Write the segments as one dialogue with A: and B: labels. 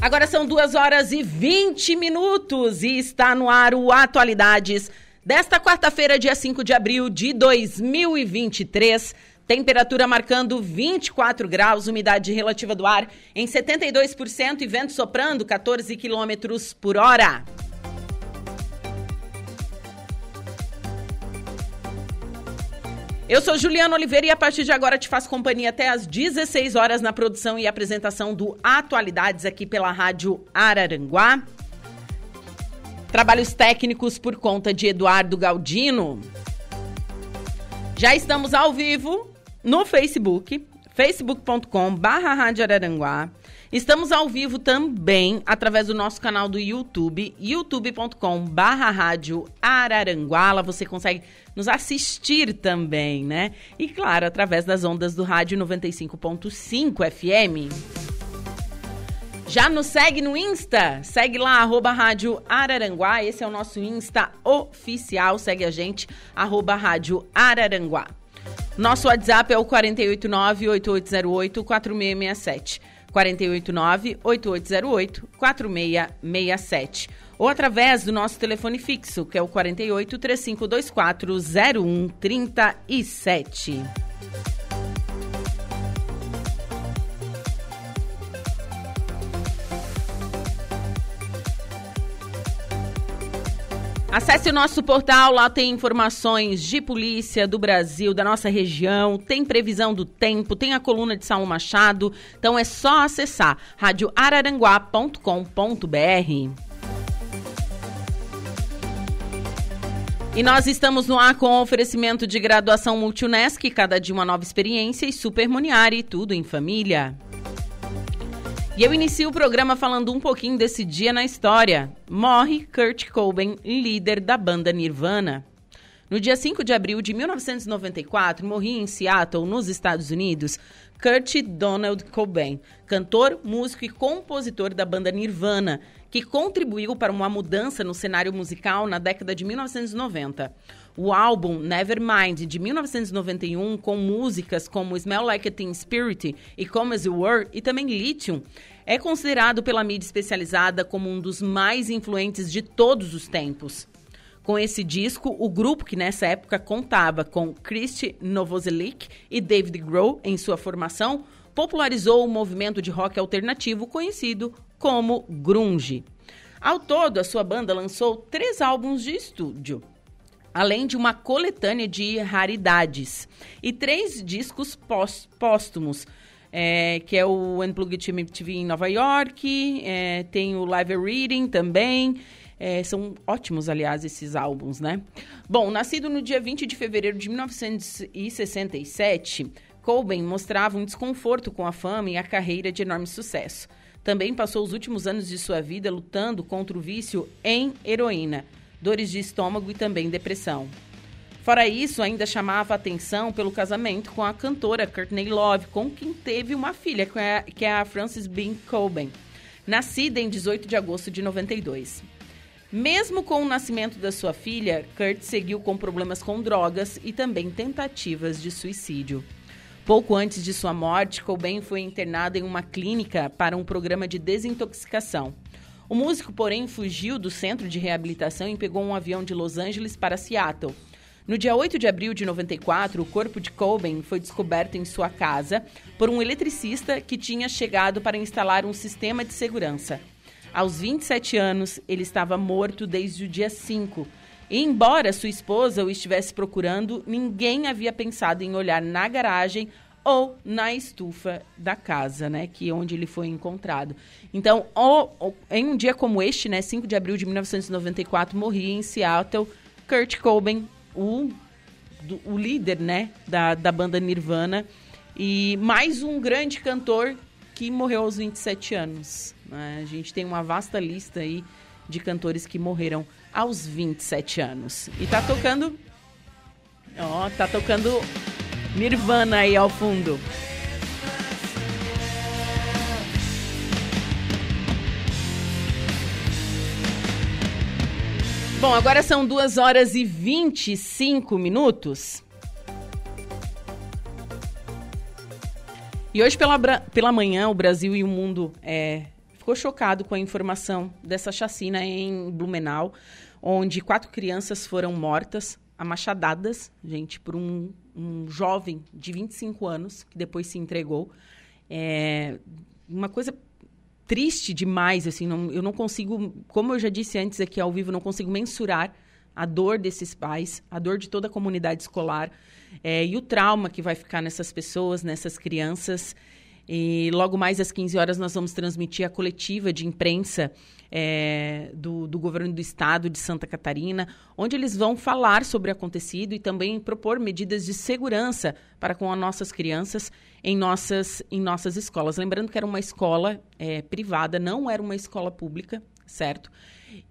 A: Agora são duas horas e 20 minutos e está no ar o Atualidades desta quarta-feira, dia 5 de abril de 2023. Temperatura marcando 24 graus, umidade relativa do ar em 72% e vento soprando 14 quilômetros por hora. Eu sou Juliana Oliveira e a partir de agora te faço companhia até às 16 horas na produção e apresentação do Atualidades aqui pela Rádio Araranguá. Trabalhos técnicos por conta de Eduardo Galdino. Já estamos ao vivo no Facebook, facebook.com barra Rádio Araranguá. Estamos ao vivo também através do nosso canal do YouTube, youtube.com barra Rádio Araranguá. Lá você consegue nos assistir também, né? E claro, através das ondas do Rádio 95.5 FM. Já nos segue no Insta? Segue lá, arroba Rádio Araranguá. Esse é o nosso Insta oficial. Segue a gente, arroba Rádio Araranguá. Nosso WhatsApp é o 489-8808-4667. 489-8808-4667. Ou através do nosso telefone fixo, que é o 48 3524 0137. Acesse o nosso portal, lá tem informações de polícia do Brasil, da nossa região, tem previsão do tempo, tem a coluna de Salmo Machado. Então é só acessar radioararanguá.com.br. E nós estamos no ar com oferecimento de graduação Multunesc, cada dia uma nova experiência e Super Moniari, tudo em família. E eu inicio o programa falando um pouquinho desse dia na história. Morre Kurt Cobain, líder da banda Nirvana. No dia 5 de abril de 1994, morria em Seattle, nos Estados Unidos, Kurt Donald Cobain, cantor, músico e compositor da banda Nirvana, que contribuiu para uma mudança no cenário musical na década de 1990. O álbum Nevermind, de 1991, com músicas como Smell Like a Teen Spirit e Come As You Were, e também Lithium, é considerado pela mídia especializada como um dos mais influentes de todos os tempos. Com esse disco, o grupo, que nessa época contava com Christy Novoselic e David Grohl em sua formação, popularizou o movimento de rock alternativo conhecido como grunge. Ao todo, a sua banda lançou três álbuns de estúdio, além de uma coletânea de raridades e três discos póstumos, é, que é o Unplugged MTV em Nova York, é, tem o Live Reading também. É, são ótimos, aliás, esses álbuns, né? Bom, nascido no dia 20 de fevereiro de 1967, Cobain mostrava um desconforto com a fama e a carreira de enorme sucesso. Também passou os últimos anos de sua vida lutando contra o vício em heroína, dores de estômago e também depressão. Fora isso, ainda chamava atenção pelo casamento com a cantora Courtney Love, com quem teve uma filha, que é a Frances Bean Cobain, nascida em 18 de agosto de 92. Mesmo com o nascimento da sua filha, Kurt seguiu com problemas com drogas e também tentativas de suicídio. Pouco antes de sua morte, Cobain foi internado em uma clínica para um programa de desintoxicação. O músico, porém, fugiu do centro de reabilitação e pegou um avião de Los Angeles para Seattle. No dia 8 de abril de 94, o corpo de Cobain foi descoberto em sua casa por um eletricista que tinha chegado para instalar um sistema de segurança. Aos 27 anos, ele estava morto desde o dia 5. E embora sua esposa o estivesse procurando, ninguém havia pensado em olhar na garagem ou na estufa da casa, né, que onde ele foi encontrado. Então, o, o, em um dia como este, né, 5 de abril de 1994, morria em Seattle Kurt Cobain, o, do, o líder, né, da, da banda Nirvana, e mais um grande cantor que morreu aos 27 anos. Né? A gente tem uma vasta lista aí de cantores que morreram aos 27 anos. E tá tocando. Ó, tá tocando Nirvana aí ao fundo. Bom, agora são 2 horas e 25 minutos. E hoje pela, pela manhã, o Brasil e o mundo é, ficou chocado com a informação dessa chacina em Blumenau, onde quatro crianças foram mortas, amachadadas, gente, por um, um jovem de 25 anos, que depois se entregou. É uma coisa triste demais, assim, não, eu não consigo, como eu já disse antes aqui ao vivo, não consigo mensurar a dor desses pais, a dor de toda a comunidade escolar é, e o trauma que vai ficar nessas pessoas, nessas crianças. E logo mais às 15 horas nós vamos transmitir a coletiva de imprensa é, do, do, governo do estado de Santa Catarina, onde eles vão falar sobre o acontecido e também propor medidas de segurança para com as nossas crianças em nossas, em nossas escolas. Lembrando que era uma escola é, privada, não era uma escola pública, certo?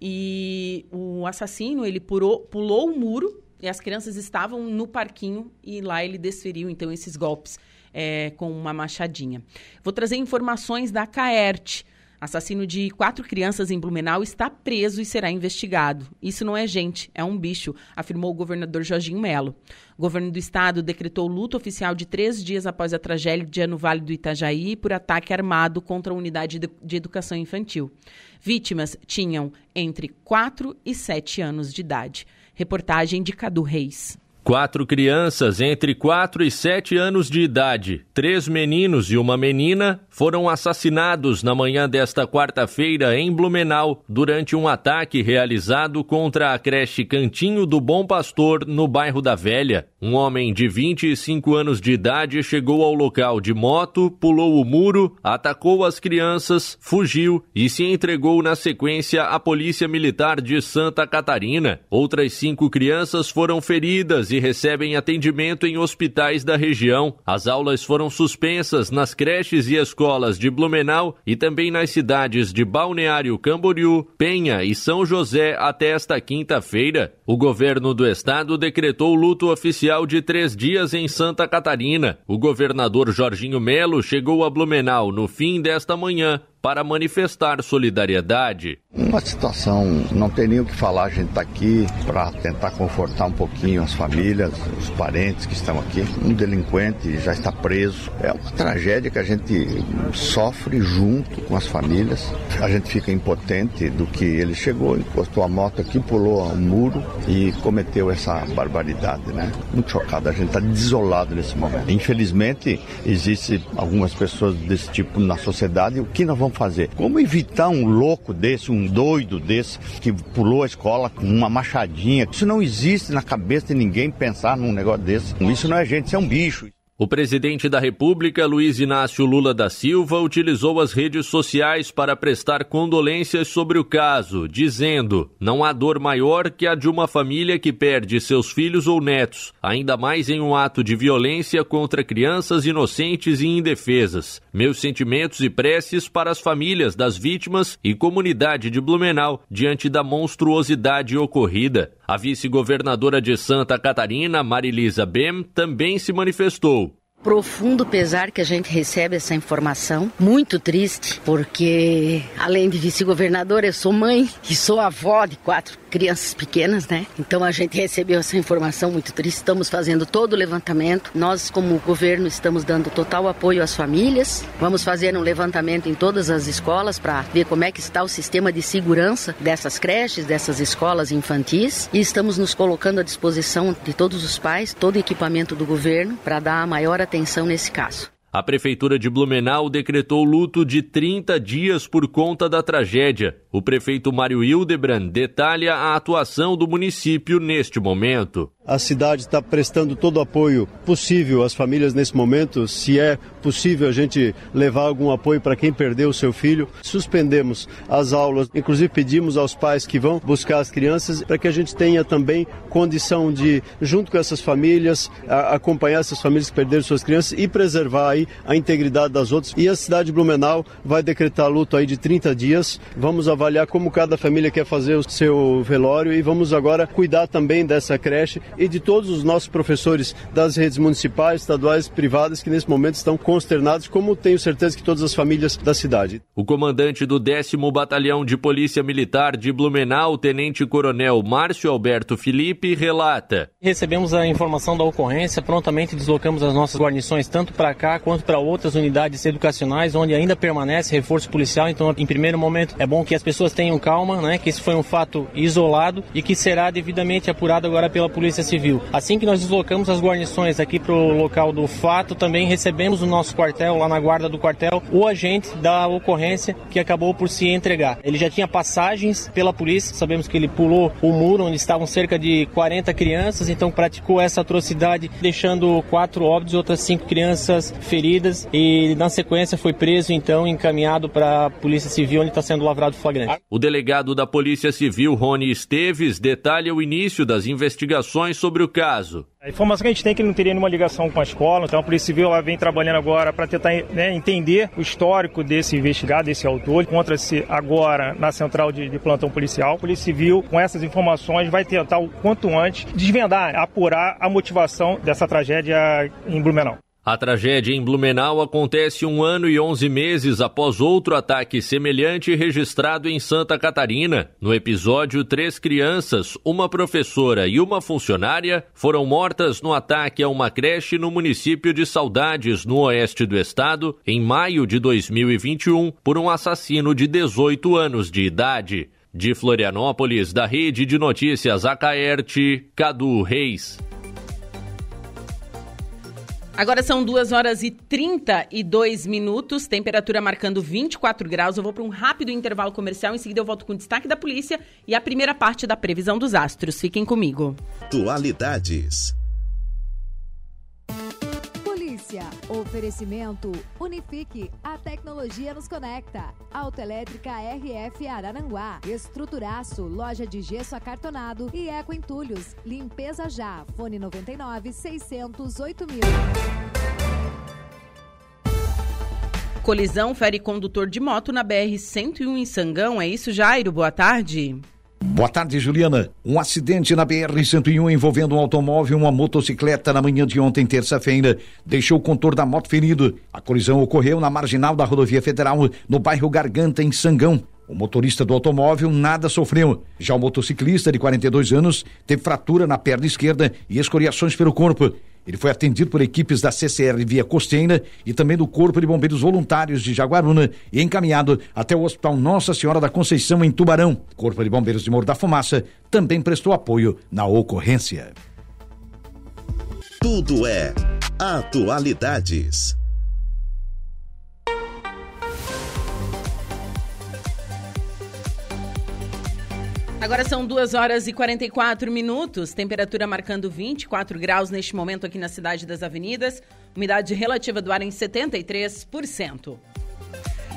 A: E o assassino, ele pulou, pulou o muro e as crianças estavam no parquinho e lá ele desferiu, então, esses golpes é, com uma machadinha. Vou trazer informações da Caerte. Assassino de quatro crianças em Blumenau está preso e será investigado. Isso não é gente, é um bicho, afirmou o governador Jorginho Melo. O governo do estado decretou luto oficial de três dias após a tragédia no Vale do Itajaí por ataque armado contra a unidade de educação infantil. Vítimas tinham entre 4 e 7 anos de idade. Reportagem de Cadu Reis.
B: Quatro crianças entre 4 e 7 anos de idade, três meninos e uma menina, foram assassinados na manhã desta quarta-feira em Blumenau durante um ataque realizado contra a creche Cantinho do Bom Pastor, no bairro da Velha. Um homem de 25 anos de idade chegou ao local de moto, pulou o muro, atacou as crianças, fugiu e se entregou na sequência à Polícia Militar de Santa Catarina. Outras cinco crianças foram feridas e recebem atendimento em hospitais da região. As aulas foram suspensas nas creches e escolas de Blumenau e também nas cidades de Balneário Camboriú, Penha e São José até esta quinta-feira. O governo do estado decretou luto oficial de três dias em Santa Catarina. O governador Jorginho Melo chegou a Blumenau no fim desta manhã para manifestar solidariedade.
C: Uma situação, não tem nem o que falar, a gente está aqui para tentar confortar um pouquinho as famílias, os parentes que estão aqui. Um delinquente já está preso. É uma tragédia que a gente sofre junto com as famílias. A gente fica impotente do que ele chegou, encostou a moto aqui, pulou um muro e cometeu essa barbaridade, né? Muito chocado, a gente está desolado nesse momento. Infelizmente, existem algumas pessoas desse tipo na sociedade. O que nós vamos vão fazer? Como evitar um louco desse, um doido desse, que pulou a escola com uma machadinha? Isso não existe na cabeça de ninguém pensar num negócio desse. Isso não é gente, isso é um bicho.
B: O presidente da República, Luiz Inácio Lula da Silva, utilizou as redes sociais para prestar condolências sobre o caso, dizendo: Não há dor maior que a de uma família que perde seus filhos ou netos, ainda mais em um ato de violência contra crianças inocentes e indefesas. Meus sentimentos e preces para as famílias das vítimas e comunidade de Blumenau diante da monstruosidade ocorrida. A vice-governadora de Santa Catarina, Marilisa Bem, também se manifestou
D: profundo pesar que a gente recebe essa informação. Muito triste, porque além de vice-governadora, eu sou mãe e sou avó de quatro crianças pequenas, né? Então a gente recebeu essa informação muito triste. Estamos fazendo todo o levantamento. Nós, como governo, estamos dando total apoio às famílias. Vamos fazer um levantamento em todas as escolas para ver como é que está o sistema de segurança dessas creches, dessas escolas infantis. E estamos nos colocando à disposição de todos os pais, todo o equipamento do governo para dar a maior atenção nesse caso.
B: A Prefeitura de Blumenau decretou luto de 30 dias por conta da tragédia. O prefeito Mário Hildebrand detalha a atuação do município neste momento.
E: A cidade está prestando todo o apoio possível às famílias nesse momento. Se é possível a gente levar algum apoio para quem perdeu o seu filho, suspendemos as aulas. Inclusive pedimos aos pais que vão buscar as crianças para que a gente tenha também condição de, junto com essas famílias, acompanhar essas famílias que perderam suas crianças e preservar aí a integridade das outras. E a cidade de Blumenau vai decretar luto aí de 30 dias. Vamos avaliar como cada família quer fazer o seu velório e vamos agora cuidar também dessa creche e de todos os nossos professores das redes municipais, estaduais e privadas que nesse momento estão consternados, como tenho certeza que todas as famílias da cidade.
B: O comandante do 10 Batalhão de Polícia Militar de Blumenau, Tenente Coronel Márcio Alberto Felipe, relata:
F: Recebemos a informação da ocorrência, prontamente deslocamos as nossas guarnições tanto para cá quanto quanto para outras unidades educacionais, onde ainda permanece reforço policial. Então, em primeiro momento, é bom que as pessoas tenham calma, né? Que esse foi um fato isolado e que será devidamente apurado agora pela Polícia Civil. Assim que nós deslocamos as guarnições aqui para o local do fato, também recebemos no nosso quartel, lá na guarda do quartel, o agente da ocorrência que acabou por se entregar. Ele já tinha passagens pela polícia, sabemos que ele pulou o muro onde estavam cerca de 40 crianças, então praticou essa atrocidade, deixando quatro óbitos e outras cinco crianças feridas e na sequência foi preso então encaminhado para a Polícia Civil onde está sendo lavrado o flagrante.
B: O delegado da Polícia Civil, Rony Esteves, detalha o início das investigações sobre o caso.
G: A informação que a gente tem é que ele não teria nenhuma ligação com a escola, então a Polícia Civil ela vem trabalhando agora para tentar né, entender o histórico desse investigado, desse autor. Encontra-se agora na central de, de, plantão policial. A Polícia Civil, com essas informações, vai tentar o quanto antes desvendar, apurar a motivação dessa tragédia em Blumenau.
B: A tragédia em Blumenau acontece um ano e onze meses após outro ataque semelhante registrado em Santa Catarina. No episódio, três crianças, uma professora e uma funcionária foram mortas no ataque a uma creche no município de Saudades, no oeste do estado, em maio de 2021, por um assassino de 18 anos de idade. De Florianópolis, da Rede de Notícias Acaerte, Cadu Reis.
A: Agora são 2 horas e 32 minutos, temperatura marcando 24 graus. Eu vou para um rápido intervalo comercial, em seguida eu volto com o destaque da polícia e a primeira parte da previsão dos astros. Fiquem comigo.
H: Atualidades.
I: Notícia. Oferecimento Unifique. A tecnologia nos conecta. Autoelétrica RF Araranguá. Estruturaço. Loja de gesso acartonado e Eco Entulhos. Limpeza já. Fone 99 608 mil.
A: Colisão fere condutor de moto na BR-101 em Sangão. É isso, Jairo? Boa tarde.
J: Boa tarde, Juliana. Um acidente na BR-101 envolvendo um automóvel e uma motocicleta na manhã de ontem, terça-feira, deixou o contor da moto ferido. A colisão ocorreu na marginal da rodovia federal, no bairro Garganta, em Sangão. O motorista do automóvel nada sofreu. Já o motociclista, de 42 anos, teve fratura na perna esquerda e escoriações pelo corpo. Ele foi atendido por equipes da CCR Via Costeira e também do Corpo de Bombeiros Voluntários de Jaguaruna e encaminhado até o Hospital Nossa Senhora da Conceição, em Tubarão. O Corpo de Bombeiros de Morro da Fumaça também prestou apoio na ocorrência.
H: Tudo é Atualidades.
A: Agora são 2 horas e 44 minutos, temperatura marcando 24 graus neste momento aqui na Cidade das Avenidas, umidade relativa do ar em 73%.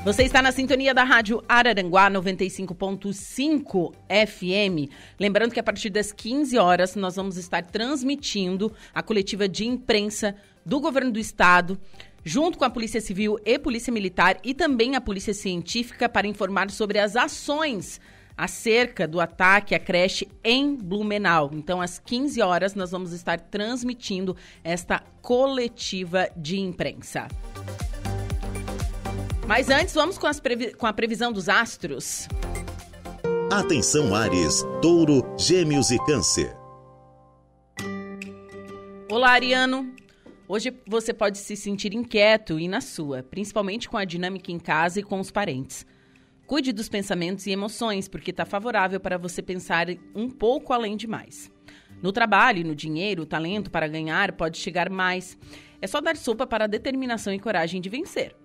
A: Você está na sintonia da Rádio Araranguá 95.5 FM. Lembrando que a partir das 15 horas nós vamos estar transmitindo a coletiva de imprensa do governo do estado junto com a Polícia Civil e Polícia Militar e também a Polícia Científica para informar sobre as ações acerca do ataque à creche em Blumenau. Então, às 15 horas, nós vamos estar transmitindo esta coletiva de imprensa. Mas antes, vamos com, com a previsão dos astros.
H: Atenção, Ares, Touro, Gêmeos e Câncer.
A: Olá, Ariano. Hoje você pode se sentir inquieto e na sua, principalmente com a dinâmica em casa e com os parentes. Cuide dos pensamentos e emoções, porque está favorável para você pensar um pouco além demais. No trabalho, no dinheiro, o talento para ganhar pode chegar mais. É só dar sopa para a determinação e coragem de vencer.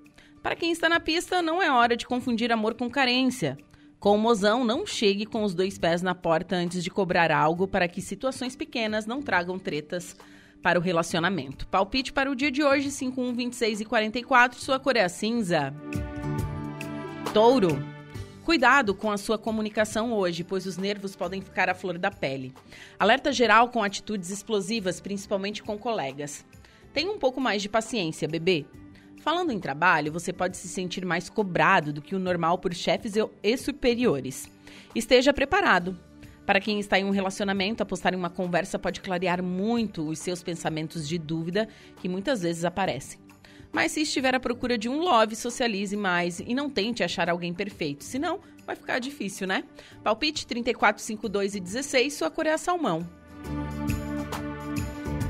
A: Para quem está na pista, não é hora de confundir amor com carência. Com o mozão, não chegue com os dois pés na porta antes de cobrar algo para que situações pequenas não tragam tretas para o relacionamento. Palpite para o dia de hoje, 51, 26 e 44. Sua cor é cinza. Touro. Cuidado com a sua comunicação hoje, pois os nervos podem ficar à flor da pele. Alerta geral com atitudes explosivas, principalmente com colegas. Tenha um pouco mais de paciência, bebê. Falando em trabalho, você pode se sentir mais cobrado do que o normal por chefes e superiores. Esteja preparado. Para quem está em um relacionamento, apostar em uma conversa pode clarear muito os seus pensamentos de dúvida que muitas vezes aparecem. Mas se estiver à procura de um love, socialize mais e não tente achar alguém perfeito, senão vai ficar difícil, né? Palpite 34, 5, 2 e 16, sua cor é a salmão.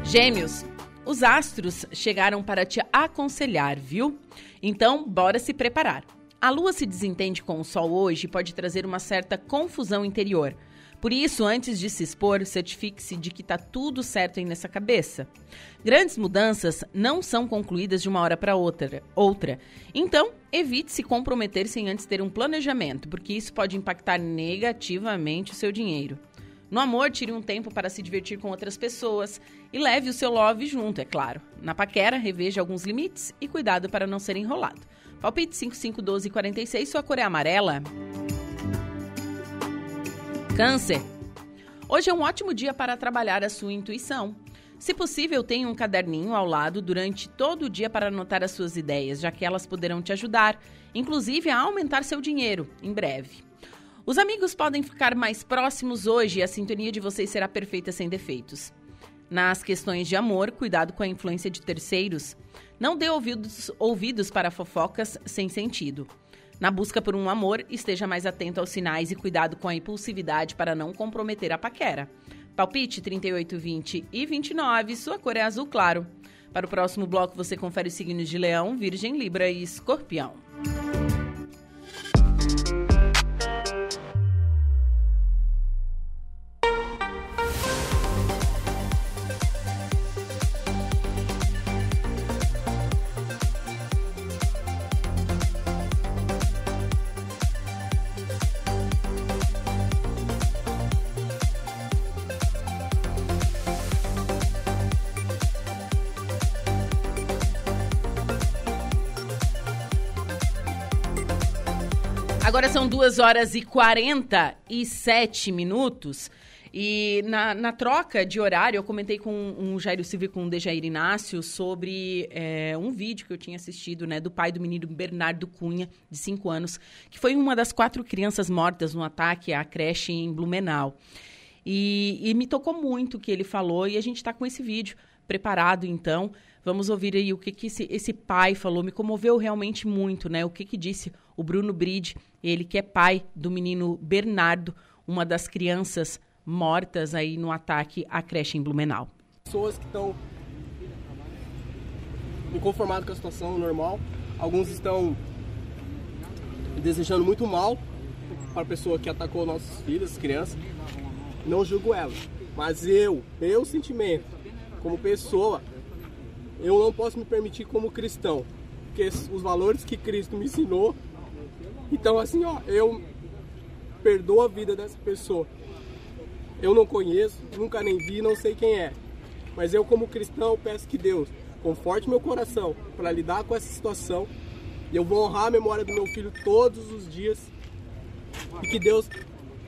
A: Gêmeos. Os astros chegaram para te aconselhar, viu? Então, bora se preparar. A lua se desentende com o sol hoje e pode trazer uma certa confusão interior. Por isso, antes de se expor, certifique-se de que está tudo certo aí nessa cabeça. Grandes mudanças não são concluídas de uma hora para outra, outra. Então, evite se comprometer sem antes ter um planejamento, porque isso pode impactar negativamente o seu dinheiro. No amor, tire um tempo para se divertir com outras pessoas e leve o seu love junto, é claro. Na paquera, reveja alguns limites e cuidado para não ser enrolado. Palpite 551246, sua cor é amarela. Câncer. Hoje é um ótimo dia para trabalhar a sua intuição. Se possível, tenha um caderninho ao lado durante todo o dia para anotar as suas ideias, já que elas poderão te ajudar, inclusive a aumentar seu dinheiro em breve. Os amigos podem ficar mais próximos hoje e a sintonia de vocês será perfeita sem defeitos. Nas questões de amor, cuidado com a influência de terceiros. Não dê ouvidos, ouvidos para fofocas sem sentido. Na busca por um amor, esteja mais atento aos sinais e cuidado com a impulsividade para não comprometer a paquera. Palpite 38, 20 e 29, sua cor é azul claro. Para o próximo bloco, você confere os signos de Leão, Virgem, Libra e Escorpião. Agora são 2 horas e 47 minutos. E na, na, troca de horário, eu comentei com um Jairo Silva e com um Dejair Inácio sobre é, um vídeo que eu tinha assistido, né, do pai do menino Bernardo Cunha, de 5 anos, que foi uma das quatro crianças mortas no ataque à creche em Blumenau. E, e me tocou muito o que ele falou, e a gente está com esse vídeo preparado, então. Vamos ouvir aí o que, que esse, esse pai falou. Me comoveu realmente muito, né? O que, que disse o Bruno Bride, ele que é pai do menino Bernardo, uma das crianças mortas aí no ataque à creche em Blumenau.
K: Pessoas que estão inconformadas com a situação normal, alguns estão desejando muito mal para a pessoa que atacou nossos filhos, crianças. Não julgo ela, mas eu, meu sentimento, como pessoa, eu não posso me permitir como cristão, porque os valores que Cristo me ensinou então, assim, ó, eu perdoo a vida dessa pessoa. Eu não conheço, nunca nem vi, não sei quem é. Mas eu, como cristão, peço que Deus conforte meu coração para lidar com essa situação. E eu vou honrar a memória do meu filho todos os dias. E que Deus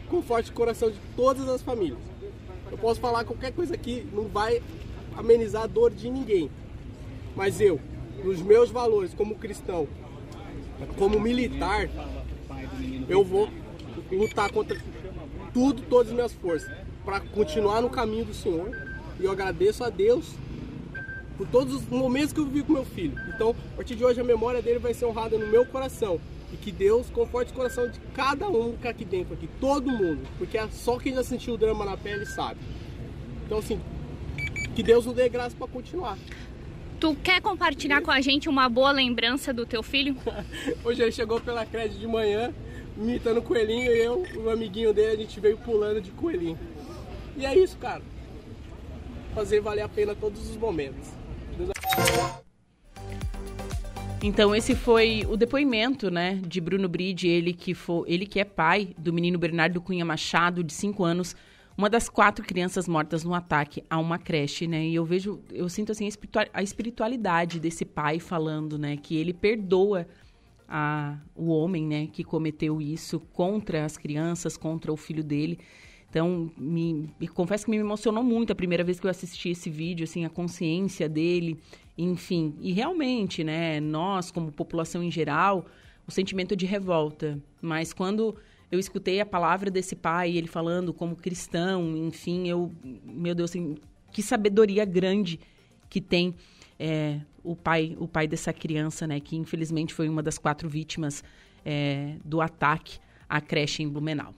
K: conforte o coração de todas as famílias. Eu posso falar qualquer coisa aqui, não vai amenizar a dor de ninguém. Mas eu, nos meus valores como cristão, como militar, eu vou lutar contra tudo, todas as minhas forças, para continuar no caminho do Senhor. E eu agradeço a Deus por todos os momentos que eu vivi com meu filho. Então, a partir de hoje, a memória dele vai ser honrada no meu coração. E que Deus conforte o coração de cada um que aqui dentro, aqui, todo mundo. Porque é só quem já sentiu o drama na pele sabe. Então, assim, que Deus nos dê graça para continuar.
L: Tu quer compartilhar com a gente uma boa lembrança do teu filho?
K: Hoje ele chegou pela crédito de manhã, imitando coelhinho, e eu, o amiguinho dele, a gente veio pulando de coelhinho. E é isso, cara. Fazer valer a pena todos os momentos.
A: Então esse foi o depoimento, né, de Bruno Bride, ele que foi, ele que é pai do menino Bernardo Cunha Machado, de 5 anos, uma das quatro crianças mortas no ataque a uma creche, né? E eu vejo, eu sinto assim a espiritualidade desse pai falando, né, que ele perdoa a, o homem, né, que cometeu isso contra as crianças, contra o filho dele. Então, me, me, confesso que me emocionou muito a primeira vez que eu assisti esse vídeo, assim, a consciência dele, enfim. E realmente, né, nós, como população em geral, o sentimento de revolta. Mas quando eu escutei a palavra desse pai, ele falando como cristão, enfim, eu, meu Deus, assim, que sabedoria grande que tem é, o pai, o pai dessa criança, né, que infelizmente foi uma das quatro vítimas é, do ataque à creche em Blumenau.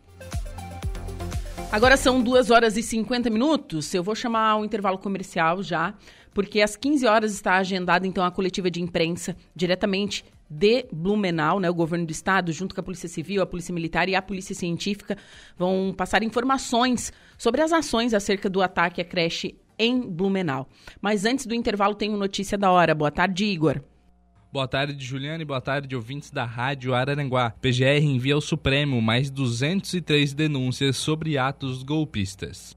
A: Agora são 2 horas e 50 minutos. Eu vou chamar o intervalo comercial já, porque às 15 horas está agendada então a coletiva de imprensa diretamente de Blumenau, né, o governo do estado, junto com a Polícia Civil, a Polícia Militar e a Polícia Científica, vão passar informações sobre as ações acerca do ataque à creche em Blumenau. Mas antes do intervalo uma notícia da hora. Boa tarde, Igor.
M: Boa tarde, Juliane. Boa tarde, ouvintes da Rádio Araranguá. PGR envia ao Supremo mais 203 denúncias sobre atos golpistas.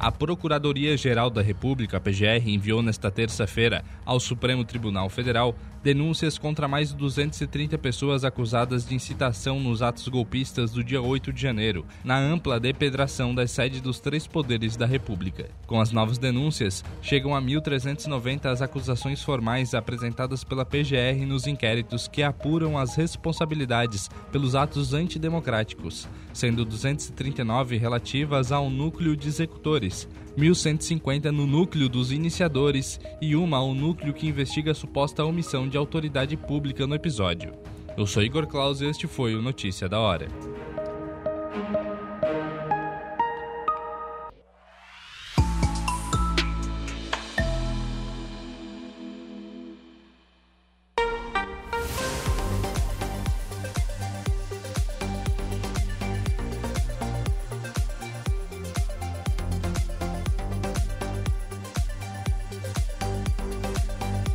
M: A Procuradoria-Geral da República, PGR, enviou nesta terça-feira ao Supremo Tribunal Federal denúncias contra mais de 230 pessoas acusadas de incitação nos atos golpistas do dia 8 de janeiro, na ampla depedração das sedes dos três poderes da República. Com as novas denúncias, chegam a 1.390 as acusações formais apresentadas pela PGR nos inquéritos que apuram as responsabilidades pelos atos antidemocráticos, sendo 239 relativas ao núcleo de executores, 1.150 no núcleo dos iniciadores e uma ao núcleo que investiga a suposta omissão de autoridade pública no episódio. Eu sou Igor Claus e este foi o Notícia da Hora.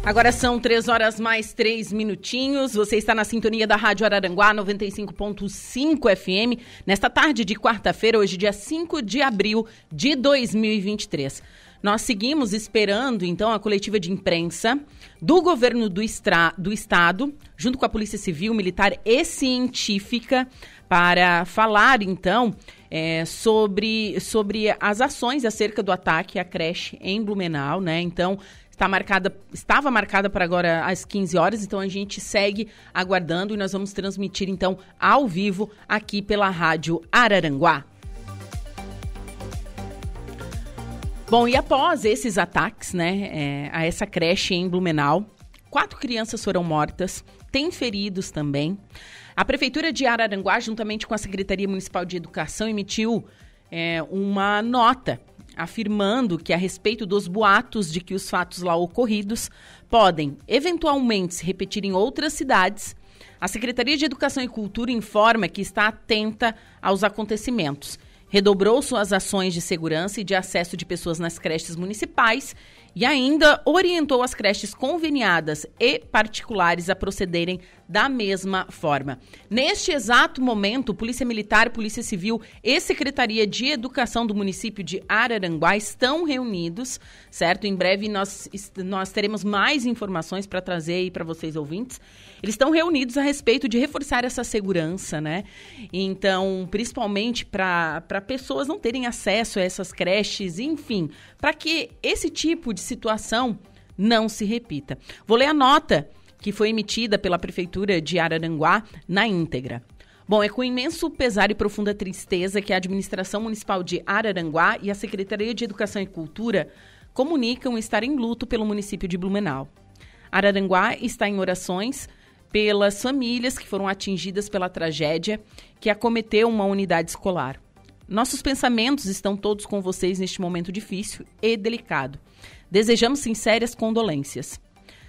A: Agora são três horas mais três minutinhos. Você está na sintonia da Rádio Araranguá 95.5 FM. Nesta tarde de quarta-feira, hoje, dia 5 de abril de 2023. Nós seguimos esperando, então, a coletiva de imprensa do governo do, extra, do Estado, junto com a Polícia Civil, Militar e Científica, para falar, então, é, sobre, sobre as ações acerca do ataque à creche em Blumenau, né? Então, está marcada, estava marcada para agora às 15 horas, então a gente segue aguardando e nós vamos transmitir então ao vivo aqui pela Rádio Araranguá. Bom, e após esses ataques, né, é, a essa creche em Blumenau, quatro crianças foram mortas, tem feridos também. A Prefeitura de Araranguá, juntamente com a Secretaria Municipal de Educação, emitiu é, uma nota afirmando que, a respeito dos boatos de que os fatos lá ocorridos podem eventualmente se repetir em outras cidades, a Secretaria de Educação e Cultura informa que está atenta aos acontecimentos. Redobrou suas ações de segurança e de acesso de pessoas nas creches municipais e ainda orientou as creches conveniadas e particulares a procederem da mesma forma. Neste exato momento, Polícia Militar, Polícia Civil e Secretaria de Educação do município de Araranguá estão reunidos, certo? Em breve nós, nós teremos mais informações para trazer aí para vocês ouvintes. Eles estão reunidos a respeito de reforçar essa segurança, né? Então, principalmente para pessoas não terem acesso a essas creches, enfim, para que esse tipo de situação não se repita. Vou ler a nota que foi emitida pela Prefeitura de Araranguá na íntegra. Bom, é com imenso pesar e profunda tristeza que a Administração Municipal de Araranguá e a Secretaria de Educação e Cultura comunicam estar em luto pelo município de Blumenau. Araranguá está em orações pelas famílias que foram atingidas pela tragédia que acometeu uma unidade escolar. Nossos pensamentos estão todos com vocês neste momento difícil e delicado. Desejamos sinceras condolências.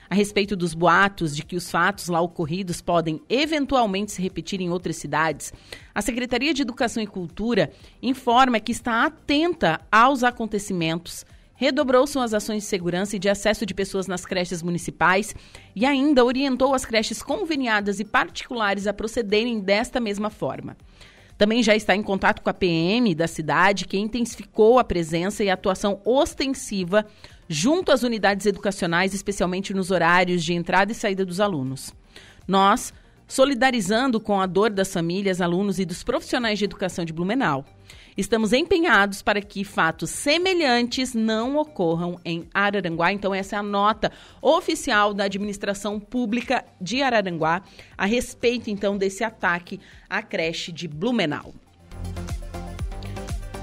A: A respeito dos boatos de que os fatos lá ocorridos podem eventualmente se repetir em outras cidades, a Secretaria de Educação e Cultura informa que está atenta aos acontecimentos, redobrou suas ações de segurança e de acesso de pessoas nas creches municipais e ainda orientou as creches conveniadas e particulares a procederem desta mesma forma. Também já está em contato com a PM da cidade, que intensificou a presença e a atuação ostensiva junto às unidades educacionais, especialmente nos horários de entrada e saída dos alunos. Nós solidarizando com a dor das famílias, alunos e dos profissionais de educação de Blumenau. Estamos empenhados para que fatos semelhantes não ocorram em Araranguá. Então, essa é a nota oficial da administração pública de Araranguá a respeito, então, desse ataque à creche de Blumenau.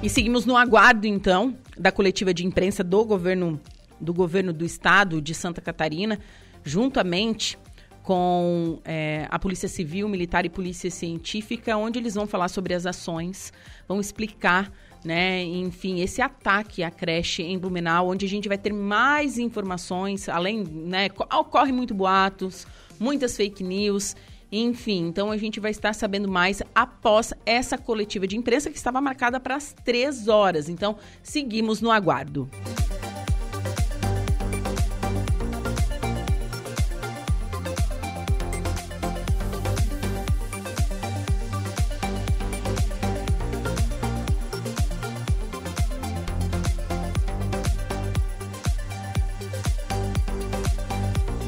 A: E seguimos no aguardo, então, da coletiva de imprensa do governo do governo do estado de Santa Catarina, juntamente com é, a Polícia Civil, Militar e Polícia Científica, onde eles vão falar sobre as ações, vão explicar, né, enfim, esse ataque à creche em Blumenau, onde a gente vai ter mais informações, além, né, ocorre muito boatos, muitas fake news, enfim, então a gente vai estar sabendo mais após essa coletiva de imprensa que estava marcada para as três horas. Então, seguimos no aguardo.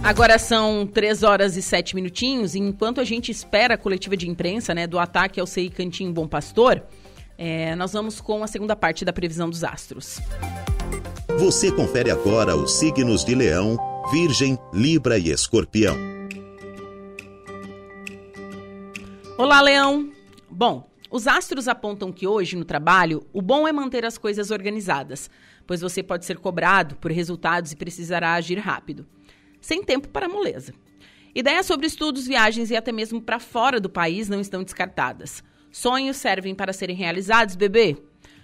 A: Agora são 3 horas e 7 minutinhos, e enquanto a gente espera a coletiva de imprensa né, do ataque ao CI Cantinho Bom Pastor, é, nós vamos com a segunda parte da previsão dos astros.
H: Você confere agora os signos de Leão, Virgem, Libra e Escorpião.
A: Olá, Leão! Bom, os astros apontam que hoje no trabalho o bom é manter as coisas organizadas, pois você pode ser cobrado por resultados e precisará agir rápido sem tempo para moleza. Ideias sobre estudos, viagens e até mesmo para fora do país não estão descartadas. Sonhos servem para serem realizados, bebê?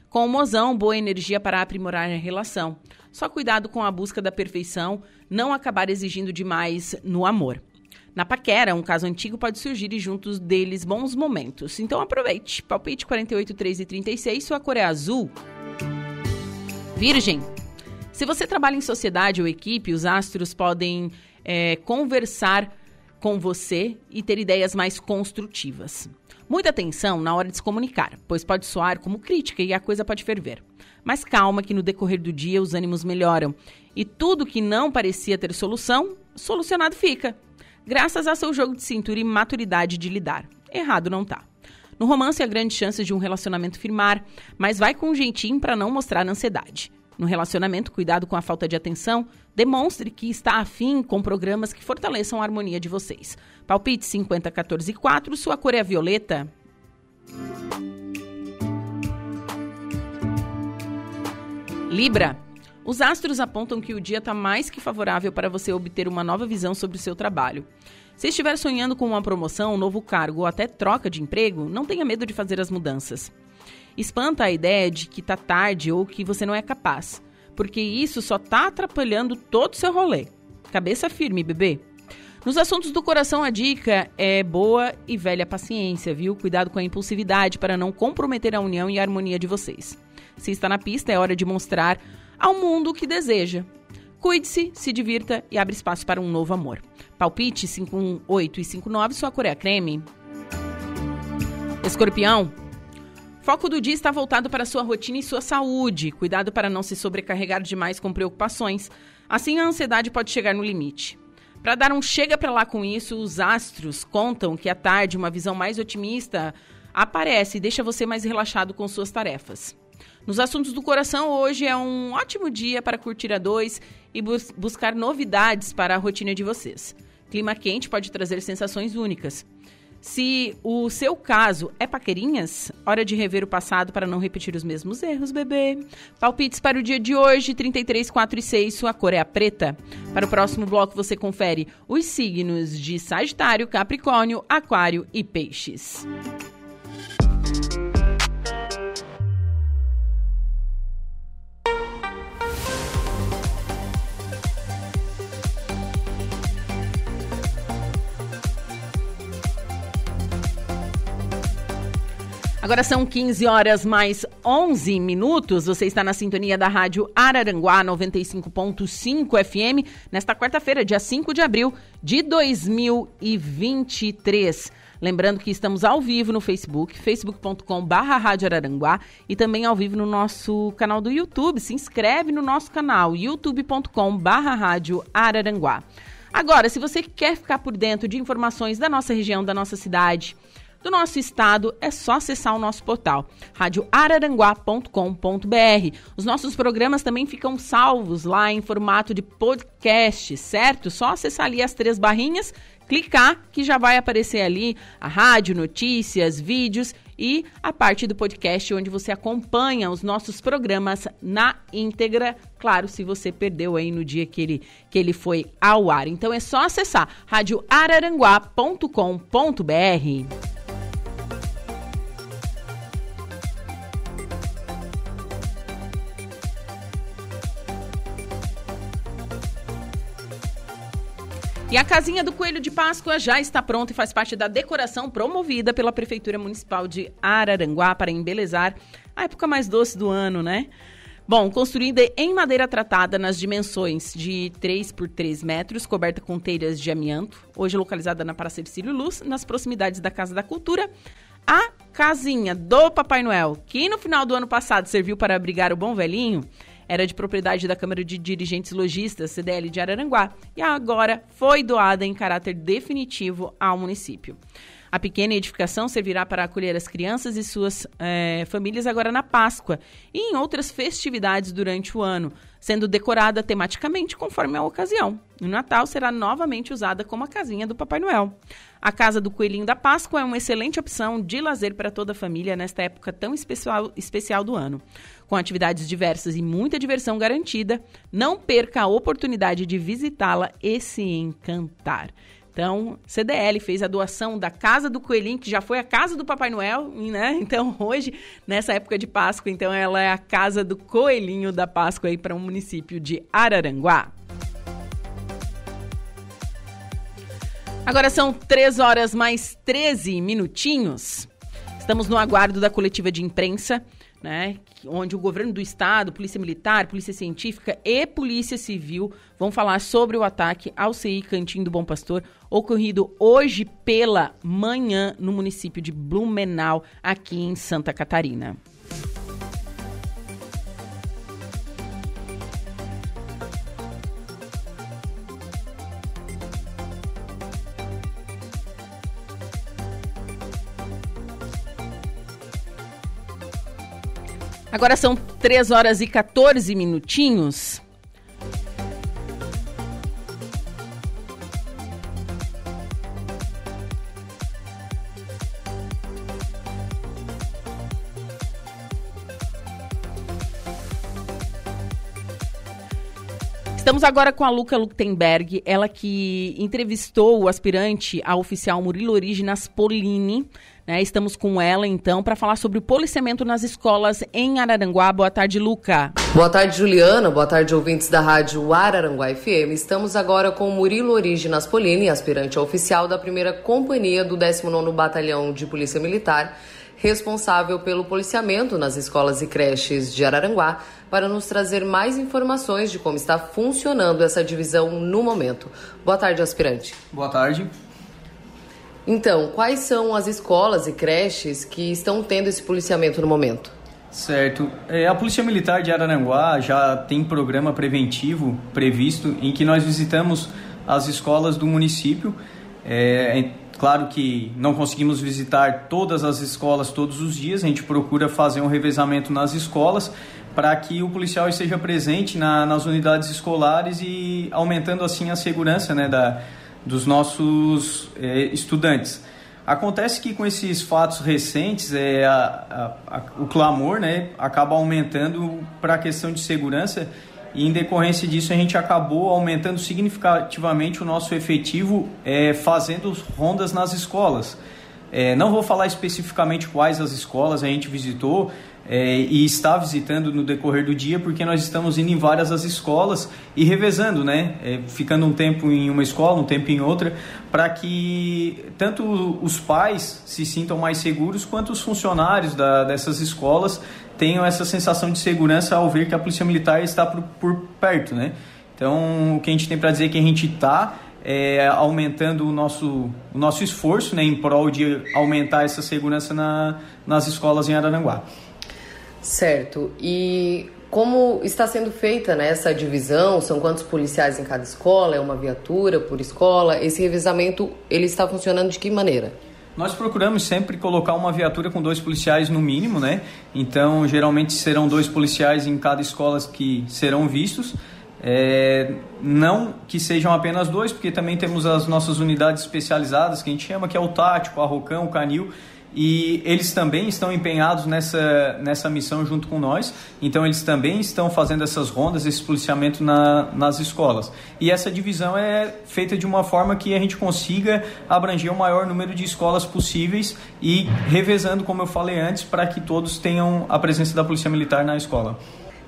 A: Com o mozão, boa energia para aprimorar a relação. Só cuidado com a busca da perfeição, não acabar exigindo demais no amor. Na paquera, um caso antigo pode surgir e juntos deles bons momentos. Então aproveite. Palpite 48, 3 e 36, sua cor é azul. Virgem, se você trabalha em sociedade ou equipe, os astros podem é, conversar com você e ter ideias mais construtivas. Muita atenção na hora de se comunicar, pois pode soar como crítica e a coisa pode ferver. Mas calma que no decorrer do dia os ânimos melhoram e tudo que não parecia ter solução, solucionado fica. Graças ao seu jogo de cintura e maturidade de lidar. Errado não tá. No romance há grande chance de um relacionamento firmar, mas vai com um jeitinho para não mostrar ansiedade. No relacionamento, cuidado com a falta de atenção. Demonstre que está afim com programas que fortaleçam a harmonia de vocês. Palpite 50, 14 e 4, sua cor é violeta. Libra. Os astros apontam que o dia está mais que favorável para você obter uma nova visão sobre o seu trabalho. Se estiver sonhando com uma promoção, um novo cargo ou até troca de emprego, não tenha medo de fazer as mudanças. Espanta a ideia de que tá tarde ou que você não é capaz, porque isso só tá atrapalhando todo o seu rolê. Cabeça firme, bebê. Nos assuntos do coração, a dica é boa e velha paciência, viu? Cuidado com a impulsividade para não comprometer a união e a harmonia de vocês. Se está na pista, é hora de mostrar ao mundo o que deseja. Cuide-se, se divirta e abre espaço para um novo amor. Palpite 58 e 59, sua cor é creme. Escorpião, Foco do dia está voltado para sua rotina e sua saúde. Cuidado para não se sobrecarregar demais com preocupações. Assim, a ansiedade pode chegar no limite. Para dar um chega para lá com isso, os astros contam que à tarde uma visão mais otimista aparece e deixa você mais relaxado com suas tarefas. Nos assuntos do coração, hoje é um ótimo dia para curtir a dois e bus buscar novidades para a rotina de vocês. Clima quente pode trazer sensações únicas. Se o seu caso é paquerinhas, hora de rever o passado para não repetir os mesmos erros, bebê. Palpites para o dia de hoje, 33, 4 e 6, sua cor é a preta. Para o próximo bloco você confere os signos de Sagitário, Capricórnio, Aquário e Peixes. Agora são 15 horas mais 11 minutos. Você está na sintonia da Rádio Araranguá 95.5 FM nesta quarta-feira, dia 5 de abril de 2023. Lembrando que estamos ao vivo no Facebook, Araranguá e também ao vivo no nosso canal do YouTube. Se inscreve no nosso canal, Araranguá. Agora, se você quer ficar por dentro de informações da nossa região, da nossa cidade, do nosso estado, é só acessar o nosso portal, radioararanguá.com.br. Os nossos programas também ficam salvos lá em formato de podcast, certo? Só acessar ali as três barrinhas, clicar que já vai aparecer ali a rádio, notícias, vídeos e a parte do podcast onde você acompanha os nossos programas na íntegra, claro, se você perdeu aí no dia que ele, que ele foi ao ar. Então é só acessar radioararanguá.com.br. E a casinha do Coelho de Páscoa já está pronta e faz parte da decoração promovida pela Prefeitura Municipal de Araranguá para embelezar a época mais doce do ano, né? Bom, construída em madeira tratada nas dimensões de 3 por 3 metros, coberta com telhas de amianto, hoje localizada na Praça Ercílio Luz, nas proximidades da Casa da Cultura, a casinha do Papai Noel, que no final do ano passado serviu para abrigar o bom velhinho, era de propriedade da Câmara de Dirigentes Logistas, CDL de Araranguá, e agora foi doada em caráter definitivo ao município. A pequena edificação servirá para acolher as crianças e suas é, famílias agora na Páscoa e em outras festividades durante o ano, sendo decorada tematicamente conforme a ocasião. No Natal será novamente usada como a casinha do Papai Noel. A Casa do Coelhinho da Páscoa é uma excelente opção de lazer para toda a família nesta época tão especial, especial do ano. Com atividades diversas e muita diversão garantida, não perca a oportunidade de visitá-la e se encantar. Então, CDL fez a doação da Casa do Coelhinho, que já foi a casa do Papai Noel, né? Então, hoje, nessa época de Páscoa, então ela é a Casa do Coelhinho da Páscoa aí para o município de Araranguá. Agora são 3 horas mais 13 minutinhos. Estamos no aguardo da coletiva de imprensa, né? Onde o governo do estado, Polícia Militar, Polícia Científica e Polícia Civil vão falar sobre o ataque ao CI Cantinho do Bom Pastor, ocorrido hoje pela manhã no município de Blumenau, aqui em Santa Catarina. Agora são 3 horas e 14 minutinhos. Estamos agora com a Luca Luktenberg, ela que entrevistou o aspirante a oficial Murilo Originas Polini né? Estamos com ela, então, para falar sobre o policiamento nas escolas em Araranguá. Boa tarde, Luca.
N: Boa tarde, Juliana. Boa tarde, ouvintes da rádio Araranguá FM. Estamos agora com Murilo Originas Polini, aspirante oficial da primeira companhia do 19º Batalhão de Polícia Militar, responsável pelo policiamento nas escolas e creches de Araranguá, para nos trazer mais informações de como está funcionando essa divisão no momento. Boa tarde, aspirante.
O: Boa tarde.
N: Então, quais são as escolas e creches que estão tendo esse policiamento no momento?
O: Certo. É, a Polícia Militar de Araranguá já tem programa preventivo previsto em que nós visitamos as escolas do município. É, é, claro que não conseguimos visitar todas as escolas todos os dias, a gente procura fazer um revezamento nas escolas para que o policial esteja presente na, nas unidades escolares e aumentando assim a segurança né, da, dos nossos é, estudantes. Acontece que com esses fatos recentes, é, a, a, o clamor né, acaba aumentando para a questão de segurança e em decorrência disso a gente acabou aumentando significativamente o nosso efetivo é, fazendo rondas nas escolas. É, não vou falar especificamente quais as escolas a gente visitou, é, e está visitando no decorrer do dia, porque nós estamos indo em várias as escolas e revezando, né? É, ficando um tempo em uma escola, um tempo em outra, para que tanto os pais se sintam mais seguros, quanto os funcionários da, dessas escolas tenham essa sensação de segurança ao ver que a Polícia Militar está por, por perto, né? Então, o que a gente tem para dizer é que a gente está é, aumentando o nosso, o nosso esforço né, em prol de aumentar essa segurança na, nas escolas em Araranguá.
N: Certo. E Como está sendo feita né, essa divisão? São quantos policiais em cada escola? É uma viatura por escola? Esse revezamento ele está funcionando de que maneira?
O: Nós procuramos sempre colocar uma viatura com dois policiais no mínimo, né? Então, geralmente serão dois policiais em cada escola que serão vistos. É, não que sejam apenas dois, porque também temos as nossas unidades especializadas, que a gente chama que é o tático, a Rocão, o Canil, e eles também estão empenhados nessa, nessa missão junto com nós, então eles também estão fazendo essas rondas, esse policiamento na, nas escolas. E essa divisão é feita de uma forma que a gente consiga abranger o maior número de escolas possíveis e revezando, como eu falei antes, para que todos tenham a presença da Polícia Militar na escola.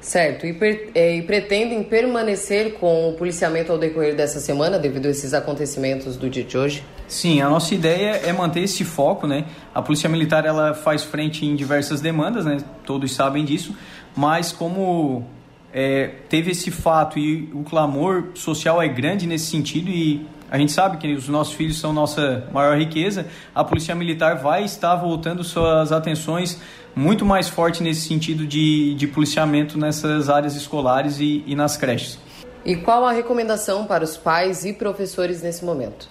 N: Certo, e, per, é, e, pretendem permanecer com o policiamento ao decorrer dessa semana, devido a esses acontecimentos do dia de hoje?
O: Sim, a nossa ideia é manter esse foco, né? A Polícia Militar ela faz frente em diversas demandas, né? Todos sabem disso, mas como é, teve esse fato e o clamor social é grande nesse sentido e a gente sabe que os nossos filhos são nossa maior riqueza, a Polícia Militar vai estar voltando suas atenções muito mais forte nesse sentido de, de policiamento nessas áreas escolares e, e nas creches.
N: E qual a recomendação para os pais e professores nesse momento?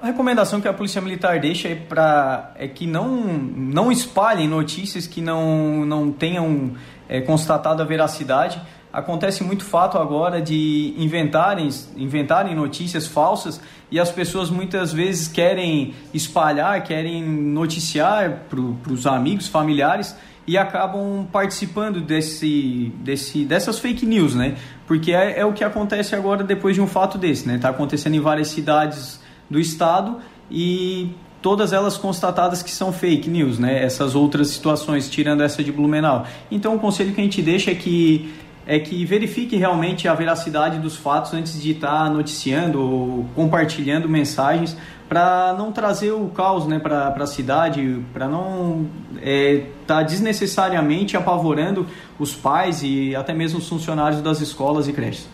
O: A recomendação que a Polícia Militar deixa é, pra, é que não, não espalhem notícias que não, não tenham é, constatado a veracidade. Acontece muito fato agora de inventarem, inventarem notícias falsas e as pessoas muitas vezes querem espalhar, querem noticiar para os amigos, familiares e acabam participando desse, desse, dessas fake news, né? Porque é, é o que acontece agora depois de um fato desse, né? Está acontecendo em várias cidades do estado e todas elas constatadas que são fake news, né? Essas outras situações, tirando essa de Blumenau. Então, o conselho que a gente deixa é que é que verifique realmente a veracidade dos fatos antes de estar noticiando ou compartilhando mensagens para não trazer o caos né, para a cidade, para não estar é, tá desnecessariamente apavorando os pais e até mesmo os funcionários das escolas e creches.